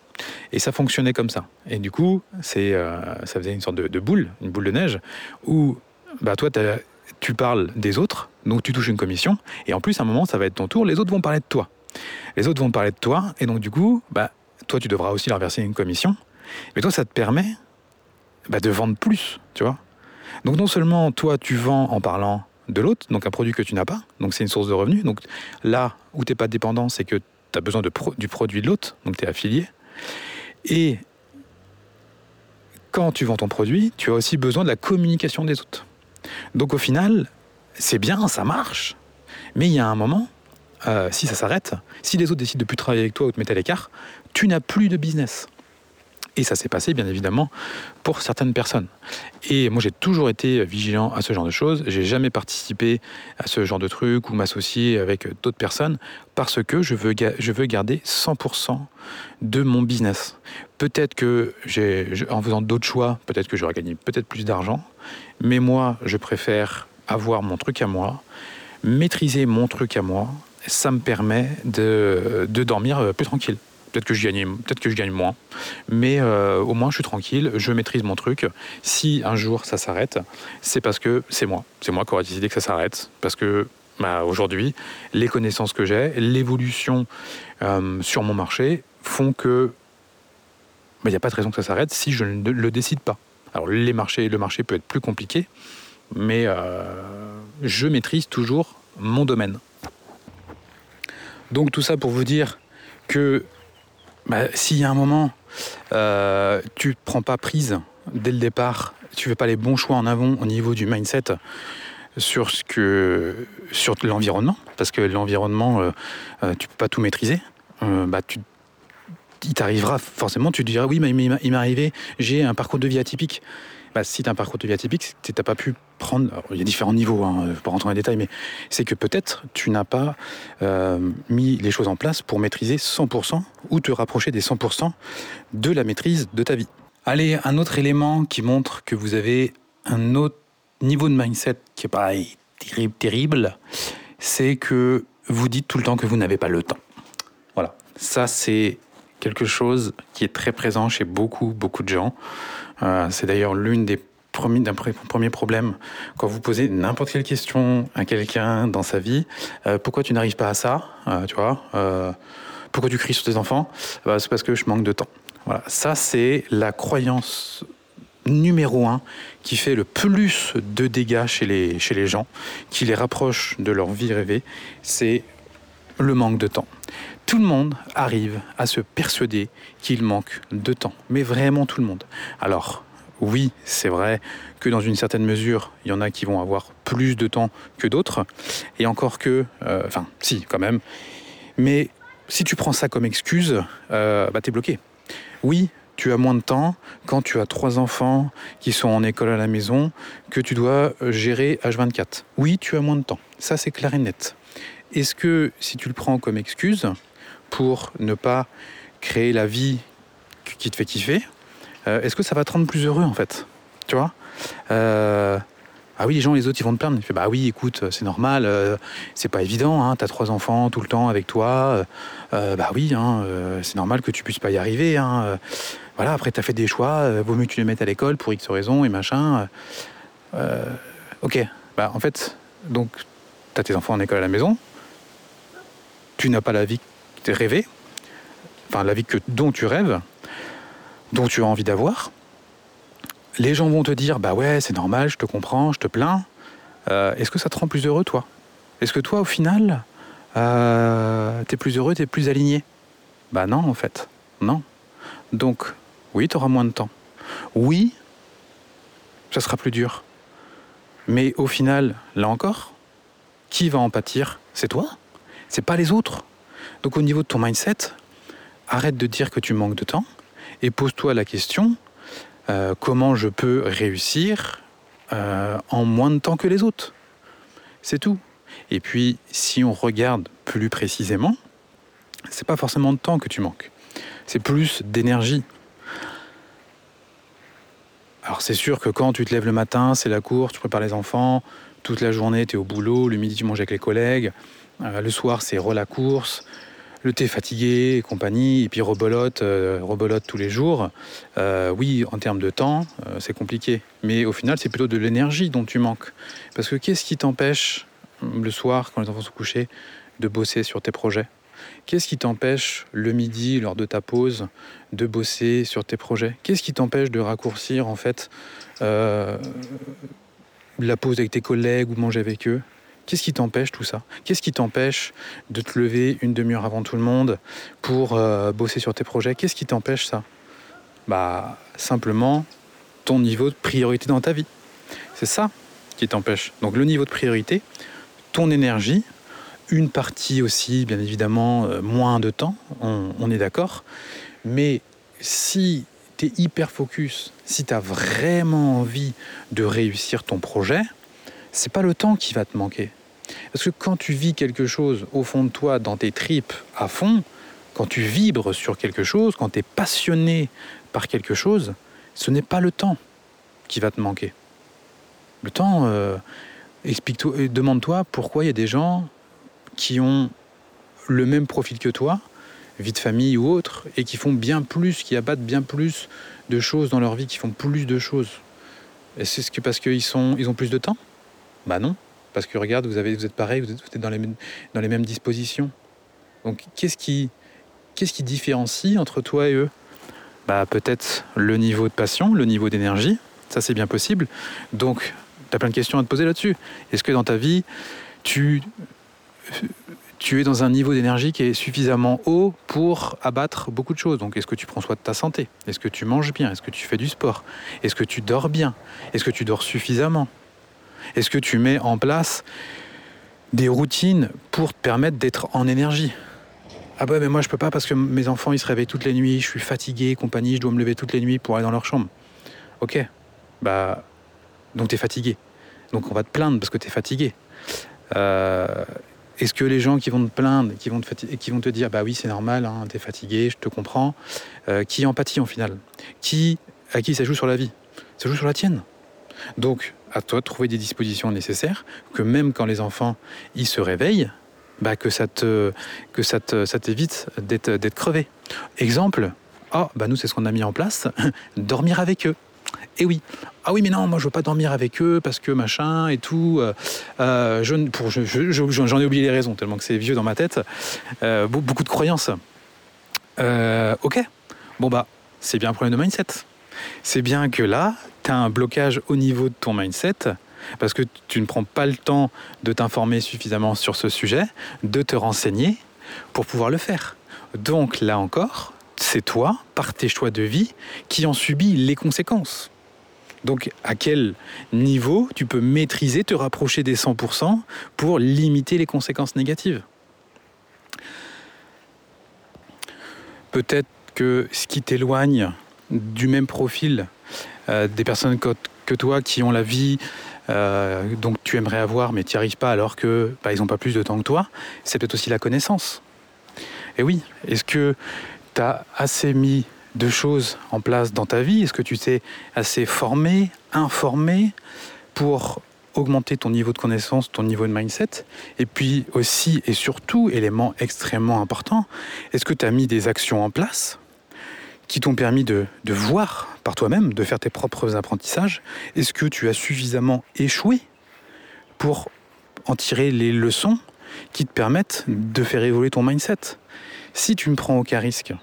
Et ça fonctionnait comme ça. Et du coup, c'est, euh, ça faisait une sorte de, boule, une boule de neige, où bah, toi, tu parles des autres, donc tu touches une commission, et en plus, à un moment, ça va être ton tour, les autres vont parler de toi. Les autres vont parler de toi, et donc du coup, bah, toi, tu devras aussi leur verser une commission, mais toi, ça te permet bah, de vendre plus, tu vois. Donc non seulement toi, tu vends en parlant de l'autre, donc un produit que tu n'as pas, donc c'est une source de revenus. Donc là où tu n'es pas dépendant, c'est que tu as besoin du produit de l'autre, donc tu es affilié. Et quand tu vends ton produit, tu as aussi besoin de la communication des autres. Donc au final, c'est bien, ça marche, mais il y a un moment, euh, si ça s'arrête, si les autres décident de plus travailler avec toi ou te mettre à l'écart, tu n'as plus de business. Et ça s'est passé, bien évidemment, pour certaines personnes. Et moi, j'ai toujours été vigilant à ce genre de choses. J'ai jamais participé à ce genre de truc ou m'associer avec d'autres personnes parce que je veux, je veux garder 100% de mon business. Peut-être que, en faisant d'autres choix, peut-être que j'aurais gagné peut-être plus d'argent. Mais moi, je préfère avoir mon truc à moi, maîtriser mon truc à moi. Ça me permet de, de dormir plus tranquille. Peut-être que je gagne, peut-être que je gagne moins, mais euh, au moins je suis tranquille, je maîtrise mon truc. Si un jour ça s'arrête, c'est parce que c'est moi, c'est moi qui aurais décidé que ça s'arrête, parce que bah, aujourd'hui, les connaissances que j'ai, l'évolution euh, sur mon marché font que il bah, n'y a pas de raison que ça s'arrête si je ne le décide pas. Alors les marchés, le marché peut être plus compliqué, mais euh, je maîtrise toujours mon domaine. Donc tout ça pour vous dire que bah, S'il y a un moment, euh, tu ne prends pas prise dès le départ, tu ne fais pas les bons choix en avant au niveau du mindset sur, sur l'environnement, parce que l'environnement, euh, euh, tu ne peux pas tout maîtriser, bah, il t'arrivera forcément, tu te diras oui, mais il m'est arrivé, j'ai un parcours de vie atypique. Si tu as un parcours de vie atypique, tu n'as pas pu prendre. il y a différents niveaux, hein, pour rentrer dans les détails, mais c'est que peut-être tu n'as pas euh, mis les choses en place pour maîtriser 100% ou te rapprocher des 100% de la maîtrise de ta vie. Allez, un autre élément qui montre que vous avez un autre niveau de mindset qui est pareil, terrible, c'est que vous dites tout le temps que vous n'avez pas le temps. Voilà, ça c'est quelque chose qui est très présent chez beaucoup, beaucoup de gens. Euh, c'est d'ailleurs l'une des premiers, d'un premier problème quand vous posez n'importe quelle question à quelqu'un dans sa vie. Euh, pourquoi tu n'arrives pas à ça euh, Tu vois Pourquoi tu cries sur tes enfants bah, C'est parce que je manque de temps. Voilà, ça c'est la croyance numéro un qui fait le plus de dégâts chez les, chez les gens, qui les rapproche de leur vie rêvée, c'est le manque de temps. Tout le monde arrive à se persuader qu'il manque de temps, mais vraiment tout le monde. Alors, oui, c'est vrai que dans une certaine mesure, il y en a qui vont avoir plus de temps que d'autres, et encore que, euh, enfin, si, quand même. Mais si tu prends ça comme excuse, euh, bah, t'es bloqué. Oui, tu as moins de temps quand tu as trois enfants qui sont en école à la maison que tu dois gérer H24. Oui, tu as moins de temps. Ça, c'est clair et net. Est-ce que si tu le prends comme excuse, pour ne pas créer la vie qui te fait kiffer, euh, est-ce que ça va te rendre plus heureux en fait? Tu vois? Euh, Ah oui, les gens, les autres, ils vont te plaindre. Tu fais, bah oui, écoute, c'est normal, euh, c'est pas évident, hein, t'as trois enfants tout le temps avec toi, bah oui, hein, c'est normal que tu puisses pas y arriver. Hein, voilà, après, t'as fait des choix, vaut mieux que tu les mettes à l'école pour X raisons et machin. ok, bah en fait, donc, t'as tes enfants en école à la maison, tu n'as pas la vie rêvé, enfin la vie que, dont tu rêves, dont tu as envie d'avoir, les gens vont te dire bah ouais c'est normal, je te comprends, je te plains. Euh, est-ce que ça te rend plus heureux toi? Est-ce que toi au final euh, t'es plus heureux, t'es plus aligné? Bah non en fait, non. Donc oui tu auras moins de temps. Oui, ça sera plus dur. Mais au final, là encore, qui va en pâtir? C'est toi? C'est pas les autres? Donc au niveau de ton mindset, arrête de dire que tu manques de temps et pose-toi la question, euh, comment je peux réussir euh, en moins de temps que les autres? C'est tout. Et puis, si on regarde plus précisément, c'est pas forcément de temps que tu manques, c'est plus d'énergie. Alors c'est sûr que quand tu te lèves le matin, c'est la course, tu prépares les enfants, toute la journée tu es au boulot, le midi tu manges avec les collègues, euh, le soir c'est re la course, le thé fatigué et compagnie, et puis rebolote, euh, tous les jours, euh, oui, en termes de temps, euh, c'est compliqué. Mais au final, c'est plutôt de l'énergie dont tu manques. Parce que qu'est-ce qui t'empêche, le soir, quand les enfants sont couchés, de bosser sur tes projets? Qu'est-ce qui t'empêche, le midi, lors de ta pause, de bosser sur tes projets? Qu'est-ce qui t'empêche de raccourcir, en fait, la pause avec tes collègues ou manger avec eux? Qu'est-ce qui t'empêche tout ça? Qu'est-ce qui t'empêche de te lever une demi-heure avant tout le monde pour euh, bosser sur tes projets? Qu'est-ce qui t'empêche ça? Bah simplement ton niveau de priorité dans ta vie. C'est ça qui t'empêche. Donc le niveau de priorité, ton énergie, une partie aussi, bien évidemment, euh, moins de temps, on, on est d'accord. Mais si tu es hyper focus, si tu as vraiment envie de réussir ton projet, c'est pas le temps qui va te manquer. Parce que quand tu vis quelque chose au fond de toi, dans tes tripes à fond, quand tu vibres sur quelque chose, quand tu es passionné par quelque chose, ce n'est pas le temps qui va te manquer. Le temps, euh, explique-toi, euh, demande-toi pourquoi il y a des gens qui ont le même profil que toi, vie de famille ou autre, et qui font bien plus, qui abattent bien plus de choses dans leur vie, qui font plus de choses. Est-ce que parce qu'ils ont plus de temps? Bah non, parce que regarde, vous, avez, vous êtes pareil, vous êtes, dans, les, mêmes dispositions. Donc qu'est-ce qui, différencie entre toi et eux? Bah peut-être le niveau de passion, le niveau d'énergie, ça c'est bien possible. Donc tu as plein de questions à te poser là-dessus. Est-ce que dans ta vie, tu es dans un niveau d'énergie qui est suffisamment haut pour abattre beaucoup de choses? Donc, est-ce que tu prends soin de ta santé? Est-ce que tu manges bien? Est-ce que tu fais du sport? Est-ce que tu dors bien? Est-ce que tu dors suffisamment? Est-ce que tu mets en place des routines pour te permettre d'être en énergie? Ah bah mais moi je peux pas parce que mes enfants ils se réveillent toutes les nuits, je suis fatigué, compagnie, je dois me lever toutes les nuits pour aller dans leur chambre. Ok, bah donc tu es fatigué. Donc on va te plaindre parce que tu es fatigué. Euh, est-ce que les gens qui vont te plaindre, qui vont te, qui vont te dire bah oui c'est normal, hein, tu es fatigué, je te comprends, euh, qui empathie en final? Qui, À qui ça joue sur la vie? Ça joue sur la tienne. Donc à toi de trouver des dispositions nécessaires, que même quand les enfants ils se réveillent, bah, que ça te que ça ça t'évite d'être d'être crevé. Exemple, ah bah nous c'est ce qu'on a mis en place, (laughs) dormir avec eux. Et eh oui. Ah oui, mais non, moi je veux pas dormir avec eux parce que machin et tout. Euh, euh, j'en ai oublié les raisons tellement que c'est vieux dans ma tête. Euh, beaucoup de croyances. ok. Bon bah, c'est bien un problème de mindset. C'est bien que là, tu as un blocage au niveau de ton mindset parce que tu ne prends pas le temps de t'informer suffisamment sur ce sujet, de te renseigner pour pouvoir le faire. Donc là encore, c'est toi, par tes choix de vie, qui en subis les conséquences. Donc à quel niveau tu peux maîtriser, te rapprocher des 100% pour limiter les conséquences négatives? Peut-être que ce qui t'éloigne du même profil des personnes que, toi qui ont la vie euh, donc tu aimerais avoir mais tu n'y arrives pas alors que bah, ils n'ont pas plus de temps que toi, c'est peut-être aussi la connaissance. Et oui, est-ce que tu as assez mis de choses en place dans ta vie? Est-ce que tu t'es assez formé, informé pour augmenter ton niveau de connaissance, ton niveau de mindset? Et puis aussi et surtout, élément extrêmement important, est-ce que tu as mis des actions en place qui t'ont permis de, voir par toi-même, de faire tes propres apprentissages Est-ce que tu as suffisamment échoué pour en tirer les leçons qui te permettent de faire évoluer ton mindset? Si tu ne prends aucun risque,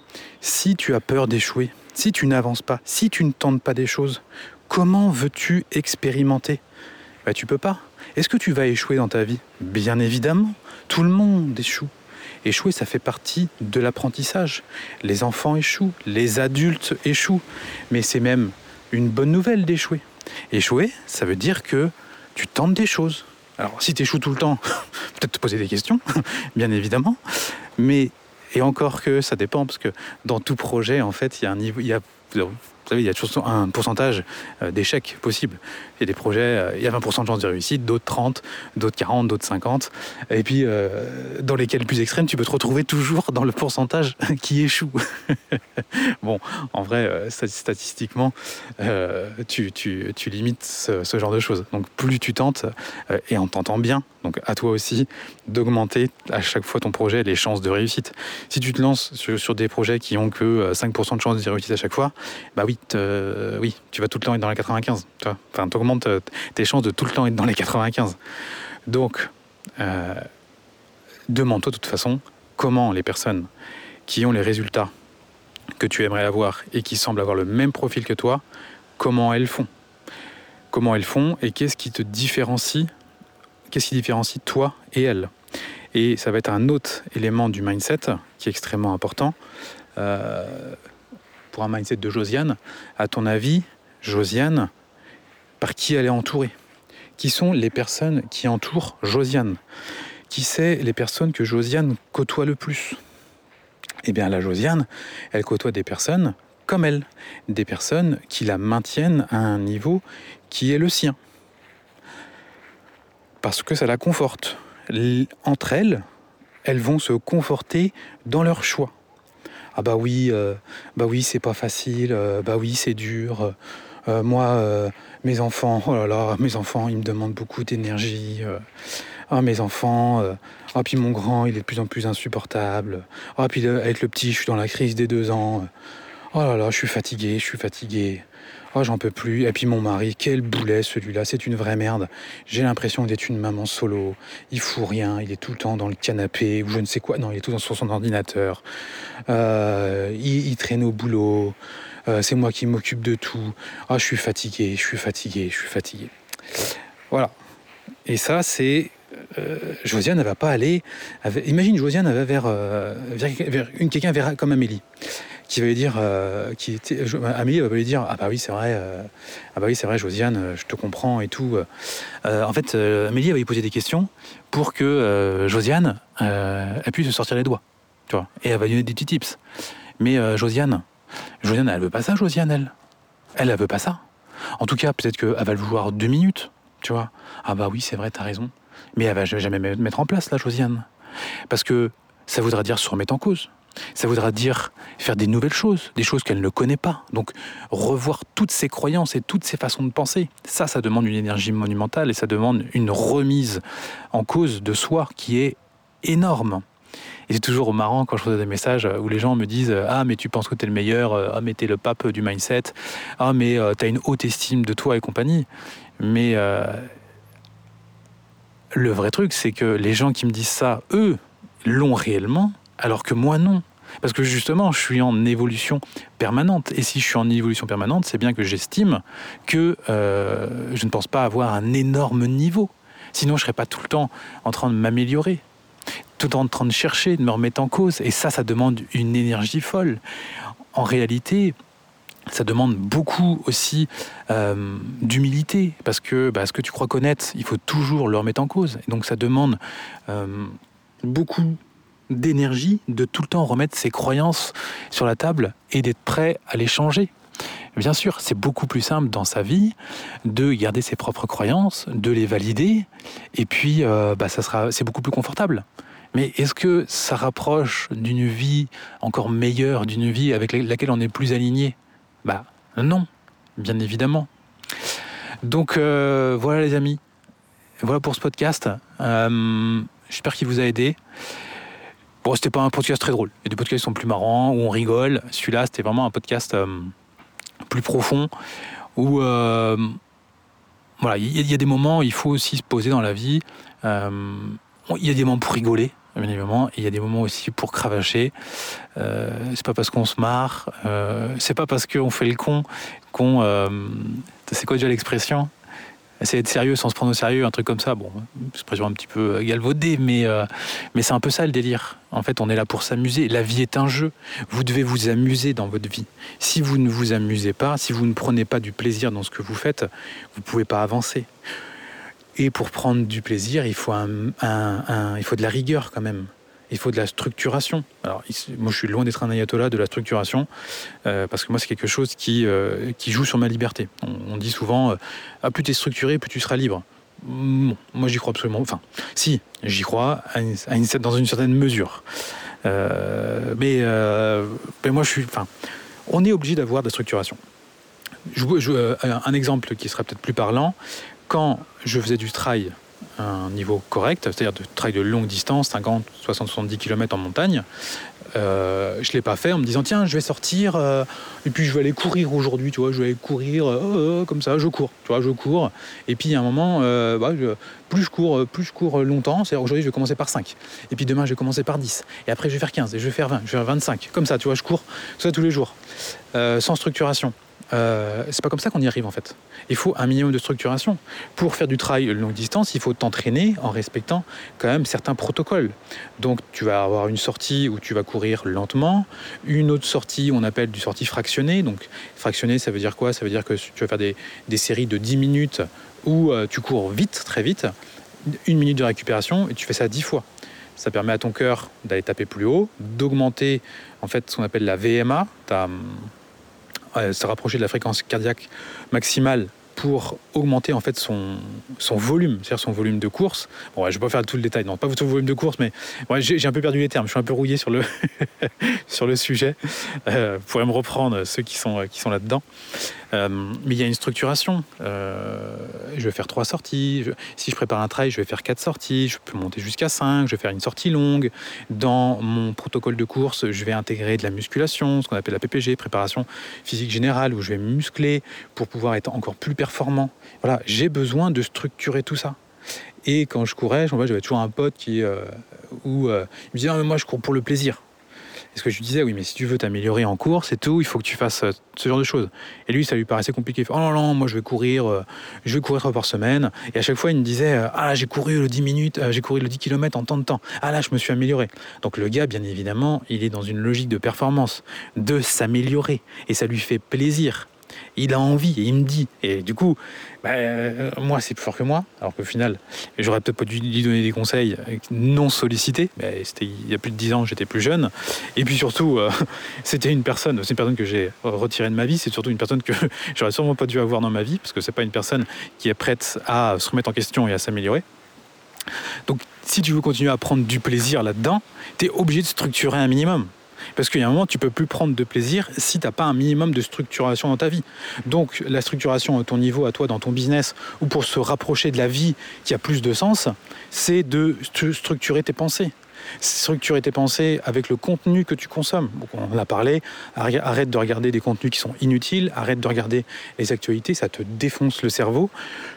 si tu as peur d'échouer, si tu n'avances pas, si tu ne tentes pas des choses, comment veux-tu expérimenter? Bah, Tu peux pas. Est-ce que tu vas échouer dans ta vie? Bien évidemment, tout le monde échoue. Échouer, ça fait partie de l'apprentissage. Les enfants échouent, les adultes échouent, mais c'est même une bonne nouvelle d'échouer. Échouer, ça veut dire que tu tentes des choses. Alors si tu échoues tout le temps, (laughs) peut-être te poser des questions, (laughs) bien évidemment, mais et encore que ça dépend, parce que dans tout projet, en fait, il y a un niveau, vous savez, il y a toujours un pourcentage euh, d'échecs possible. Il y a des projets, euh, il y a 20% de chances de réussite, d'autres 30, d'autres 40, d'autres 50. Et puis, euh, dans les cas les plus extrêmes, tu peux te retrouver toujours dans le pourcentage (laughs) qui échoue. (laughs) bon, en vrai, statistiquement, tu, tu, limites ce, genre de choses. Donc, plus tu tentes, et en tentant bien, donc à toi aussi d'augmenter à chaque fois ton projet les chances de réussite. Si tu te lances sur, sur des projets qui ont que 5% de chances de réussite à chaque fois, bah oui, oui, tu vas tout le temps être dans les 95. Tu vois enfin, tu augmentes euh, tes chances de tout le temps être dans les 95. Donc, euh, demande-toi de toute façon comment les personnes qui ont les résultats que tu aimerais avoir et qui semblent avoir le même profil que toi, comment elles font? Comment elles font et qu'est-ce qui te différencie Qu'est-ce qui différencie toi et elles? Et ça va être un autre élément du mindset qui est extrêmement important. Euh, pour un mindset de Josiane, à ton avis, Josiane, par qui elle est entourée? Qui sont les personnes qui entourent Josiane? Qui c'est les personnes que Josiane côtoie le plus? Eh bien, la Josiane, elle côtoie des personnes comme elle, des personnes qui la maintiennent à un niveau qui est le sien. Parce que ça la conforte. entre elles, elles vont se conforter dans leur choix. Ah bah oui, euh, bah oui, c'est pas facile, euh, bah oui, c'est dur. Euh, moi, mes enfants, (laughs) oh là là, mes enfants, ils me demandent beaucoup d'énergie. ah, mes enfants, ah, puis mon grand, il est de plus en plus insupportable. Ah, puis avec le petit, je suis dans la crise des deux ans. Oh là là, je suis fatigué, je suis fatigué. Oh, j'en peux plus. Et puis mon mari, quel boulet celui-là, c'est une vraie merde. J'ai l'impression d'être une maman solo. Il fout rien, il est tout le temps dans le canapé ou je ne sais quoi. Non, il est tout le temps sur son ordinateur. Euh, il, traîne au boulot. Euh, c'est moi qui m'occupe de tout. Ah, je suis fatigué, je suis fatigué, je suis fatigué. Voilà. Et ça, c'est euh, Josiane ne va pas aller. imagine Josiane va vers, vers, une quelqu'un comme Amélie qui va lui dire, euh, Amélie va lui dire, ah bah oui c'est vrai, euh, ah bah oui c'est vrai Josiane, euh, je te comprends et tout. en fait, Amélie va lui poser des questions pour que Josiane elle puisse se sortir les doigts, tu vois, et elle va lui donner des petits tips. Mais Josiane, Josiane, elle veut pas ça, Josiane, elle, elle, elle veut pas ça. En tout cas, peut-être qu'elle va le vouloir deux minutes, tu vois. Ah bah oui c'est vrai, t'as raison. Mais elle va jamais mettre en place la Josiane, parce que ça voudra dire se remettre en cause. Ça voudra dire faire des nouvelles choses, des choses qu'elle ne connaît pas. Donc revoir toutes ses croyances et toutes ses façons de penser. Ça, ça demande une énergie monumentale et ça demande une remise en cause de soi qui est énorme. Et c'est toujours marrant quand je reçois des messages où les gens me disent Ah, mais tu penses que tu es le meilleur, ah, mais tu es le pape du mindset, ah, mais euh, tu as une haute estime de toi et compagnie. Mais euh, le vrai truc, c'est que les gens qui me disent ça, eux, l'ont réellement, alors que moi non. Parce que justement, je suis en évolution permanente. Et si je suis en évolution permanente, c'est bien que j'estime que euh, je ne pense pas avoir un énorme niveau. Sinon, je ne serais pas tout le temps en train de m'améliorer, tout en train de chercher, de me remettre en cause. Et ça, ça demande une énergie folle. En réalité, ça demande beaucoup aussi euh, d'humilité, parce que bah, ce que tu crois connaître, il faut toujours le remettre en cause. Et donc ça demande euh, beaucoup d'énergie de tout le temps remettre ses croyances sur la table et d'être prêt à les changer. Bien sûr, c'est beaucoup plus simple dans sa vie de garder ses propres croyances, de les valider, et puis euh, bah, ça sera, c'est beaucoup plus confortable. Mais est-ce que ça rapproche d'une vie encore meilleure, d'une vie avec laquelle on est plus aligné? Bah non, bien évidemment. Donc euh, voilà les amis, voilà pour ce podcast. Euh, j'espère qu'il vous a aidé. Bon, c'était pas un podcast très drôle. Il y a des podcasts qui sont plus marrants, où on rigole. Celui-là, c'était vraiment un podcast euh, plus profond, où euh, voilà, il y, a des moments, il faut aussi se poser dans la vie. Euh, il y a des moments pour rigoler, bien évidemment, il y a des moments aussi pour cravacher. c'est pas parce qu'on se marre, c'est pas parce qu'on fait le con qu'on. c'est quoi déjà l'expression? Essayer d'être sérieux sans se prendre au sérieux, un truc comme ça. Bon, expression un petit peu galvaudée, mais, euh, mais c'est un peu ça le délire. En fait, on est là pour s'amuser. La vie est un jeu. Vous devez vous amuser dans votre vie. Si vous ne vous amusez pas, si vous ne prenez pas du plaisir dans ce que vous faites, vous ne pouvez pas avancer. Et pour prendre du plaisir, il faut, il faut de la rigueur quand même il faut de la structuration. Alors, moi, je suis loin d'être un ayatollah de la structuration, euh, parce que moi, c'est quelque chose qui, euh, qui joue sur ma liberté. On, dit souvent, euh, ah, plus tu es structuré, plus tu seras libre. moi, j'y crois absolument. Enfin, si, j'y crois à une, dans une certaine mesure. mais, mais moi, je suis. Enfin, on est obligé d'avoir de la structuration. Je, un exemple qui serait peut-être plus parlant, quand je faisais du trail un niveau correct, c'est-à-dire de trail de longue distance, 50, 60, 70 km en montagne. Euh, je ne l'ai pas fait en me disant tiens je vais sortir euh, et puis je vais aller courir aujourd'hui tu vois je vais aller courir euh, comme ça je cours tu vois je cours. Et puis à un moment bah, plus je cours plus je cours longtemps c'est aujourd'hui je vais commencer par 5 et puis demain je vais commencer par 10 et après je vais faire 15 et je vais faire 20 je vais faire 25 comme ça tu vois je cours ça tous les jours. Sans structuration euh, c'est pas comme ça qu'on y arrive en fait. Il faut un minimum de structuration. Pour faire du trail longue distance, il faut t'entraîner en respectant quand même certains protocoles. Donc tu vas avoir une sortie où tu vas courir lentement, une autre sortie on appelle du sortie fractionnée. Donc fractionné ça veut dire quoi? Ça veut dire que tu vas faire des, séries de 10 minutes où euh, tu cours vite, très vite, une minute de récupération et tu fais ça 10 fois. Ça permet à ton cœur d'aller taper plus haut, d'augmenter en fait ce qu'on appelle la VMA, se rapprocher de la fréquence cardiaque maximale pour augmenter en fait son, volume, c'est-à-dire son volume de course. Bon, je vais pas faire tout le détail, non, pas tout le volume de course, mais j'ai un peu perdu les termes, je suis un peu rouillé sur le, (laughs) sur le sujet. Euh, vous pourrez me reprendre ceux qui sont, qui sont là-dedans. Euh, mais il y a une structuration. Euh, je vais faire trois sorties. si je prépare un trail, je vais faire quatre sorties. Je peux monter jusqu'à cinq. Je vais faire une sortie longue. Dans mon protocole de course, je vais intégrer de la musculation, ce qu'on appelle la PPG, préparation physique générale, où je vais muscler pour pouvoir être encore plus performant. Voilà, j'ai besoin de structurer tout ça. Et quand je courais, j'avais toujours un pote qui, euh, où, il me disait ah, moi je cours pour le plaisir. Et ce que je lui disais, oui, mais si tu veux t'améliorer en cours, c'est tout, il faut que tu fasses euh, ce genre de choses. Et lui, ça lui paraissait compliqué. Oh non, non, moi je vais courir, euh, je vais courir trois par semaine. Et à chaque fois, il me disait, euh, ah j'ai couru le 10 minutes, j'ai couru le 10 km en tant de temps. Ah là, je me suis amélioré. Donc le gars, bien évidemment, il est dans une logique de performance, de s'améliorer. Et ça lui fait plaisir il a envie et il me dit. Et du coup, bah, euh, moi, c'est plus fort que moi. Alors qu'au final, j'aurais peut-être pas dû lui donner des conseils non sollicités. Mais c'était il y a plus de dix ans, j'étais plus jeune. Et puis surtout, euh, (laughs) c'était une personne, c'est une personne que j'ai retirée de ma vie. C'est surtout une personne que (laughs) j'aurais sûrement pas dû avoir dans ma vie parce que c'est pas une personne qui est prête à se remettre en question et à s'améliorer. Donc, si tu veux continuer à prendre du plaisir là-dedans, tu es obligé de structurer un minimum. Parce qu'il y a un moment, tu peux plus prendre de plaisir si tu n'as pas un minimum de structuration dans ta vie. Donc la structuration à ton niveau, à toi, dans ton business, ou pour se rapprocher de la vie qui a plus de sens, c'est de structurer tes pensées structurer tes pensées avec le contenu que tu consommes. on en a parlé, arrête de regarder des contenus qui sont inutiles, arrête de regarder les actualités, ça te défonce le cerveau.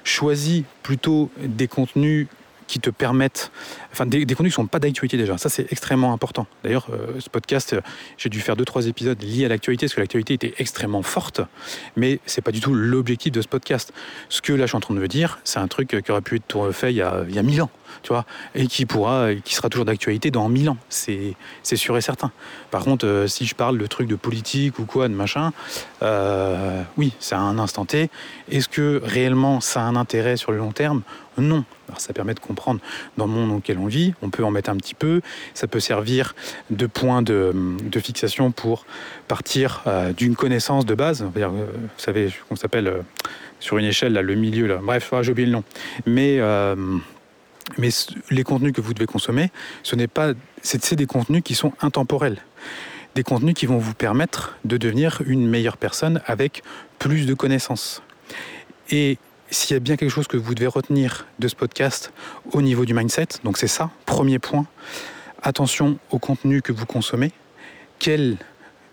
Choisis plutôt des contenus qui te permettent, enfin des, contenus qui ne sont pas d'actualité déjà. Ça, c'est extrêmement important. D'ailleurs, euh, ce podcast, euh, j'ai dû faire deux, trois épisodes liés à l'actualité, parce que l'actualité était extrêmement forte, mais c'est pas du tout l'objectif de ce podcast. Ce que là, je suis en train de me dire, c'est un truc qui aurait pu être fait il y a, il y a mille ans, tu vois, et qui pourra, qui sera toujours d'actualité dans mille ans. C'est, sûr et certain. Par contre, euh, si je parle de trucs de politique ou quoi, de machin, oui, c'est à un instant T. Est-ce que réellement ça a un intérêt sur le long terme? Non. Alors ça permet de comprendre dans le monde dans lequel on vit, on peut en mettre un petit peu, ça peut servir de point de, fixation pour partir euh, d'une connaissance de base, euh, vous savez, on s'appelle euh, sur une échelle, là, le milieu, là. bref, ah, j'ai oublié le nom. Mais, mais les contenus que vous devez consommer, ce n'est pas, c'est des contenus qui sont intemporels des contenus qui vont vous permettre de devenir une meilleure personne avec plus de connaissances. S'il y a bien quelque chose que vous devez retenir de ce podcast au niveau du mindset, donc c'est ça, premier point, attention au contenu que vous consommez, quel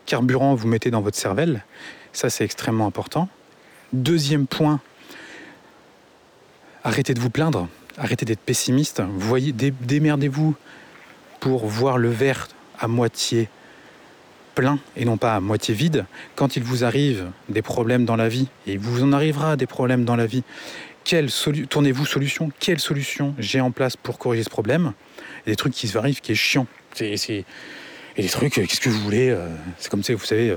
carburant vous mettez dans votre cervelle, ça c'est extrêmement important. Deuxième point, arrêtez de vous plaindre, arrêtez d'être pessimiste, démerdez-vous pour voir le verre à moitié plein et non pas à moitié vide. Quand il vous arrive des problèmes dans la vie, et il vous en arrivera des problèmes dans la vie, tournez-vous solution Quelle solution j'ai en place pour corriger ce problème? Des trucs qui se arrivent qui est chiant. C'est, et des trucs, qu'est-ce que vous voulez euh, C'est comme ça, vous savez, euh,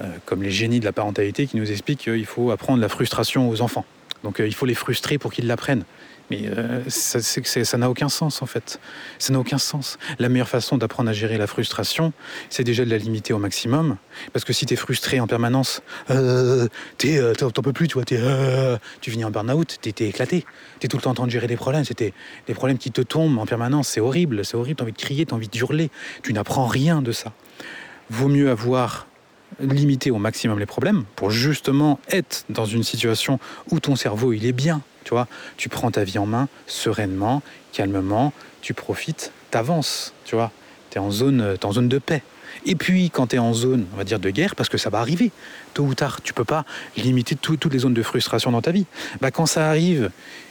euh, comme les génies de la parentalité qui nous expliquent qu'il faut apprendre la frustration aux enfants. Donc il faut les frustrer pour qu'ils l'apprennent. Mais euh, ça n'a aucun sens en fait. Ça n'a aucun sens. La meilleure façon d'apprendre à gérer la frustration, c'est déjà de la limiter au maximum. Parce que si tu es frustré en permanence, euh, euh t'en peux plus, tu vois, euh, tu finis en burn-out, t'es es éclaté. T'es tout le temps en train de gérer des problèmes. C'était des problèmes qui te tombent en permanence. C'est horrible, c'est horrible. T'as envie de crier, t'as envie hurler. Tu n'apprends rien de ça. Vaut mieux avoir limité au maximum les problèmes pour justement être dans une situation où ton cerveau il est bien, tu vois, tu prends ta vie en main sereinement, calmement, tu profites, t'avances, tu vois. Tu es en zone, es en zone de paix. Et puis, quand tu es en zone, on va dire, de guerre, parce que ça va arriver, tôt ou tard, tu peux pas limiter toutes les zones de frustration dans ta vie. Bah, quand ça arrive,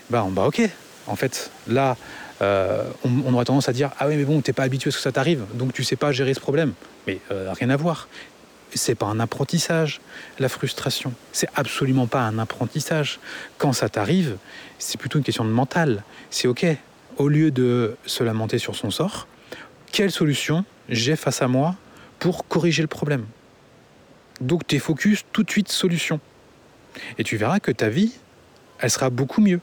bah, bah ok. En fait, là, euh, on, aurait tendance à dire Ah oui, mais bon, t'es pas habitué à ce que ça t'arrive, donc tu sais pas gérer ce problème. Mais euh, rien à voir c'est pas un apprentissage, la frustration. C'est absolument pas un apprentissage. Quand ça t'arrive, c'est plutôt une question de mental. C'est OK. Au lieu de se lamenter sur son sort, quelle solution j'ai face à moi pour corriger le problème? Donc tu es focus tout de suite solution. Et tu verras que ta vie, elle sera beaucoup mieux.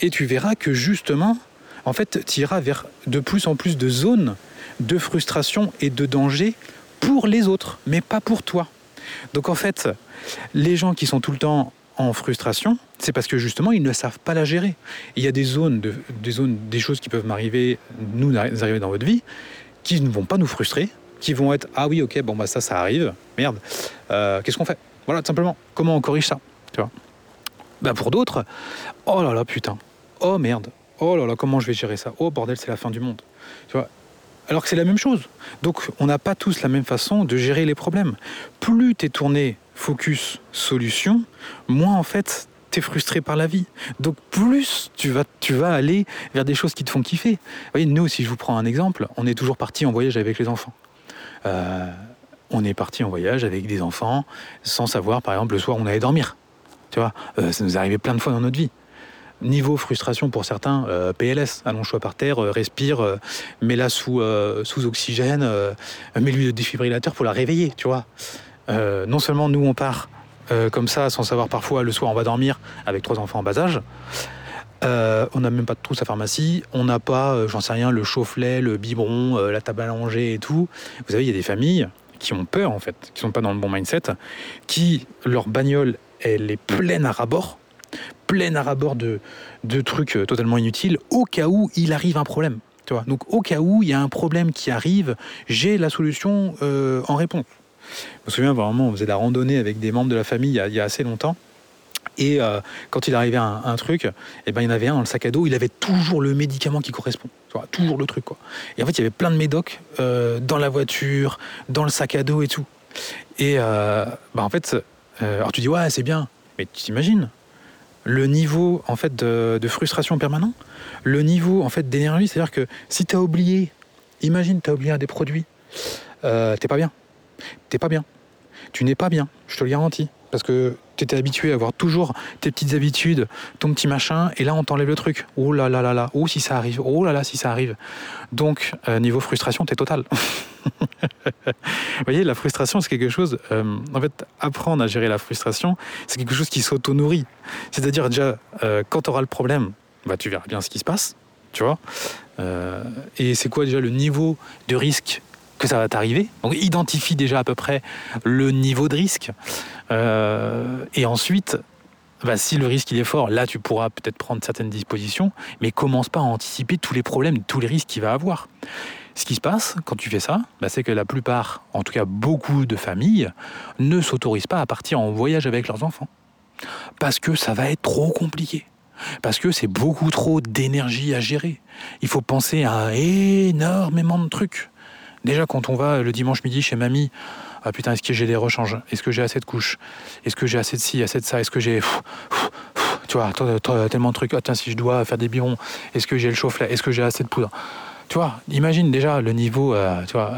Et tu verras que justement, en fait, tu iras vers de plus en plus de zones de frustration et de danger pour les autres, mais pas pour toi. Donc en fait, les gens qui sont tout le temps en frustration, c'est parce que justement ils ne savent pas la gérer. Il y a des zones, de, des zones, des choses qui peuvent m'arriver, nous arriver dans votre vie, qui ne vont pas nous frustrer, qui vont être ah oui ok bon bah ça ça arrive, merde, euh, qu'est-ce qu'on fait? Voilà tout simplement. Comment on corrige ça Tu vois? Bah pour d'autres, oh là là putain, oh merde, oh là là comment je vais gérer ça? Oh bordel c'est la fin du monde. Tu vois? Alors que c'est la même chose. Donc on n'a pas tous la même façon de gérer les problèmes. Plus tu es tourné focus solution, moins en fait tu es frustré par la vie. Donc plus tu vas, tu vas aller vers des choses qui te font kiffer. Vous voyez, nous, si je vous prends un exemple, on est toujours parti en voyage avec les enfants. Euh, on est parti en voyage avec des enfants sans savoir, par exemple, le soir, on allait dormir. Tu vois, euh, ça nous arrivé plein de fois dans notre vie. Niveau frustration pour certains, euh, PLS, allonge-toi par terre, respire, mets-la sous, sous oxygène, mets-lui le défibrillateur pour la réveiller, tu vois. non seulement nous on part comme ça, sans savoir parfois le soir on va dormir avec trois enfants en bas âge, euh, on n'a même pas de trousse à pharmacie, on n'a pas, euh, j'en sais rien, le chauffe-lait, le biberon, euh, la table à langer et tout. Vous savez, il y a des familles qui ont peur en fait, qui sont pas dans le bon mindset, qui leur bagnole elle est pleine à rabord, pleine à rabord de, de trucs totalement inutiles, au cas où il arrive un problème. Tu vois Donc au cas où il y a un problème qui arrive, j'ai la solution en réponse. Je me souviens vraiment, on faisait la randonnée avec des membres de la famille il y a assez longtemps. Et euh, quand il arrivait un, truc, eh ben, il y en avait un dans le sac à dos, il avait toujours le médicament qui correspond. toujours le truc. Quoi. Et en fait, il y avait plein de médocs euh, dans la voiture, dans le sac à dos et tout. Et euh, bah, en fait, alors tu dis, ouais, c'est bien. Mais tu t'imagines le niveau en fait de, frustration permanent, le niveau en fait d'énergie, c'est-à-dire que si tu as oublié, imagine tu as oublié un des produits, t'es pas bien. T'es pas bien. Tu n'es pas bien, je te le garantis. Parce que tu étais habitué à avoir toujours tes petites habitudes, ton petit machin, et là on t'enlève le truc. Oh là là là là, oh si ça arrive, oh là là si ça arrive. Donc, euh, niveau frustration, t'es total. (laughs) Vous voyez, la frustration, c'est quelque chose. Euh, en fait, apprendre à gérer la frustration, c'est quelque chose qui s'auto-nourrit. C'est-à-dire, déjà, euh, quand tu auras le problème, bah, tu verras bien ce qui se passe, tu vois. et c'est quoi déjà le niveau de risque que ça va t'arriver. Donc identifie déjà à peu près le niveau de risque. Euh, et ensuite, bah, si le risque il est fort, là tu pourras peut-être prendre certaines dispositions, mais commence pas à anticiper tous les problèmes, tous les risques qu'il va avoir. Ce qui se passe quand tu fais ça, bah, c'est que la plupart, en tout cas beaucoup de familles, ne s'autorisent pas à partir en voyage avec leurs enfants. Parce que ça va être trop compliqué. Parce que c'est beaucoup trop d'énergie à gérer. Il faut penser à énormément de trucs. Déjà, quand on va le dimanche midi chez mamie, ah putain, est-ce que j'ai des rechanges? Est-ce que j'ai assez de couches? Est-ce que j'ai assez de ci, assez de ça? Est-ce que j'ai. Tu vois, tellement de trucs. Ah, tiens, si je dois faire des birons, est-ce que j'ai le chauffe-lait? Est-ce que j'ai assez de poudre? Tu vois, imagine déjà le niveau, euh, tu vois,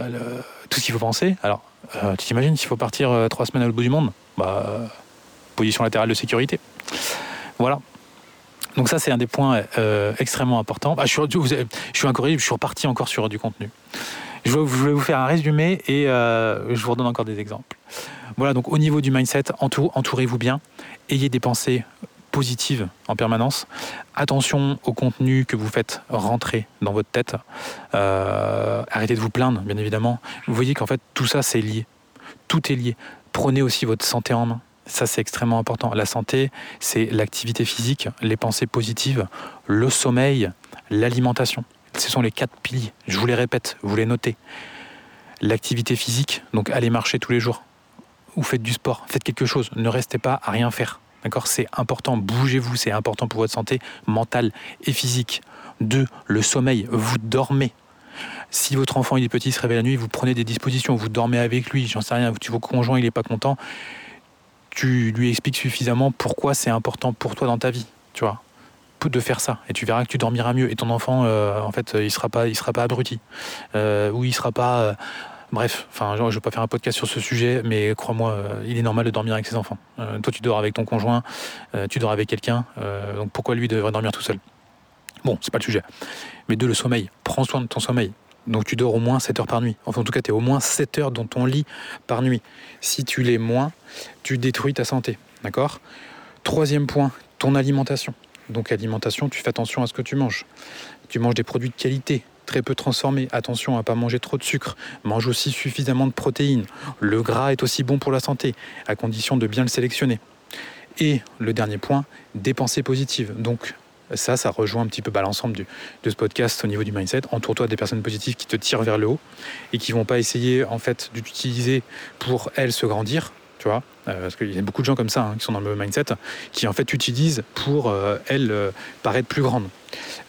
tout ce qu'il faut penser. Alors, euh, tu t'imagines s'il faut partir euh, trois semaines à l'autre bout du monde? Bah, position latérale de sécurité. Voilà. Donc ça, c'est un des points extrêmement importants. Ah, je, suis, suis incorrigible, je suis reparti encore sur du contenu. Je vais vous faire un résumé et euh, je vous redonne encore des exemples. Voilà, donc au niveau du mindset, entourez-vous bien, ayez des pensées positives en permanence. Attention au contenu que vous faites rentrer dans votre tête. Euh, arrêtez de vous plaindre, bien évidemment. Vous voyez qu'en fait, tout ça, c'est lié. Tout est lié. Prenez aussi votre santé en main. Ça, c'est extrêmement important. La santé, c'est l'activité physique, les pensées positives, le sommeil, l'alimentation. Ce sont les quatre piliers. Je vous les répète, vous les notez. L'activité physique, donc allez marcher tous les jours. Ou faites du sport, faites quelque chose. Ne restez pas à rien faire. D'accord? C'est important, bougez-vous, c'est important pour votre santé mentale et physique. Deux, le sommeil, vous dormez. Si votre enfant il est petit, il se réveille la nuit, vous prenez des dispositions, vous dormez avec lui, j'en sais rien, votre conjoint il n'est pas content, tu lui expliques suffisamment pourquoi c'est important pour toi dans ta vie, tu vois? De faire ça. Et tu verras que tu dormiras mieux. Et ton enfant euh, en fait il sera pas il sera pas abruti. Euh, ou il sera pas euh, bref enfin je vais pas faire un podcast sur ce sujet mais crois-moi il est normal de dormir avec ses enfants. Toi tu dors avec ton conjoint tu dors avec quelqu'un donc pourquoi lui devrait dormir tout seul? Bon c'est pas le sujet. Mais de le sommeil. Prends soin de ton sommeil. Donc tu dors au moins 7 heures par nuit. Enfin en tout cas tu es au moins 7 heures dans ton lit par nuit. Si tu l'es moins, tu détruis ta santé. D'accord? Troisième point, ton alimentation. Donc alimentation, tu fais attention à ce que tu manges. Tu manges des produits de qualité, très peu transformés. Attention à pas manger trop de sucre. Mange aussi suffisamment de protéines. Le gras est aussi bon pour la santé, à condition de bien le sélectionner. Et le dernier point, des pensées positives. Donc ça, ça rejoint un petit peu bah, l'ensemble de ce podcast au niveau du mindset. Entoure-toi des personnes positives qui te tirent vers le haut et qui vont pas essayer en fait d'utiliser pour elles se grandir, tu vois, parce qu'il y a beaucoup de gens comme ça hein, qui sont dans le mindset, qui en fait utilisent pour euh, elles euh, paraître plus grandes.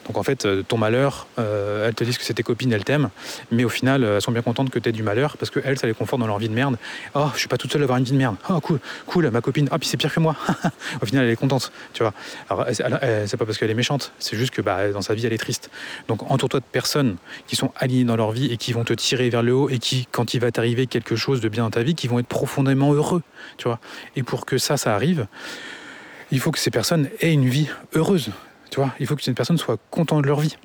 Donc en fait, ton malheur, elles te disent que c'est tes copines, elles t'aiment, mais au final, elles sont bien contentes que tu aies du malheur parce qu'elles, ça les conforte dans leur vie de merde. Oh, je suis pas toute seule à avoir une vie de merde. Oh, cool, cool, ma copine. Ah, puis c'est pire que moi. (laughs) au final, elle est contente, tu vois. Alors, c'est pas parce qu'elle est méchante, c'est juste que bah, dans sa vie, elle est triste. Donc entoure-toi de personnes qui sont alignées dans leur vie et qui vont te tirer vers le haut et qui, quand il va t'arriver quelque chose de bien dans ta vie, qui vont être profondément heureux, tu Et pour que ça, ça arrive, il faut que ces personnes aient une vie heureuse. Tu il faut que ces personnes soient contentes de leur vie.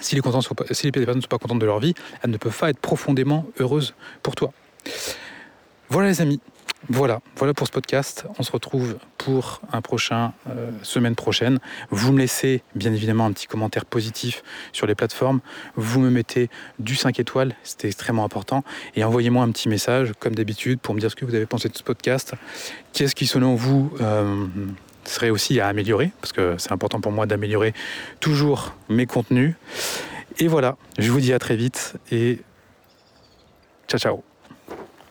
Si les, personnes ne sont pas contentes de leur vie, elles ne peuvent pas être profondément heureuses pour toi. Voilà les amis, voilà, voilà pour ce podcast. On se retrouve pour un prochain euh, semaine prochaine. Vous me laissez bien évidemment un petit commentaire positif sur les plateformes. Vous me mettez du 5 étoiles, c'était extrêmement important. Et envoyez-moi un petit message, comme d'habitude, pour me dire ce que vous avez pensé de ce podcast. Qu'est-ce qui, selon vous, euh, serait aussi à améliorer? Parce que c'est important pour moi d'améliorer toujours mes contenus. Et voilà, je vous dis à très vite et ciao ciao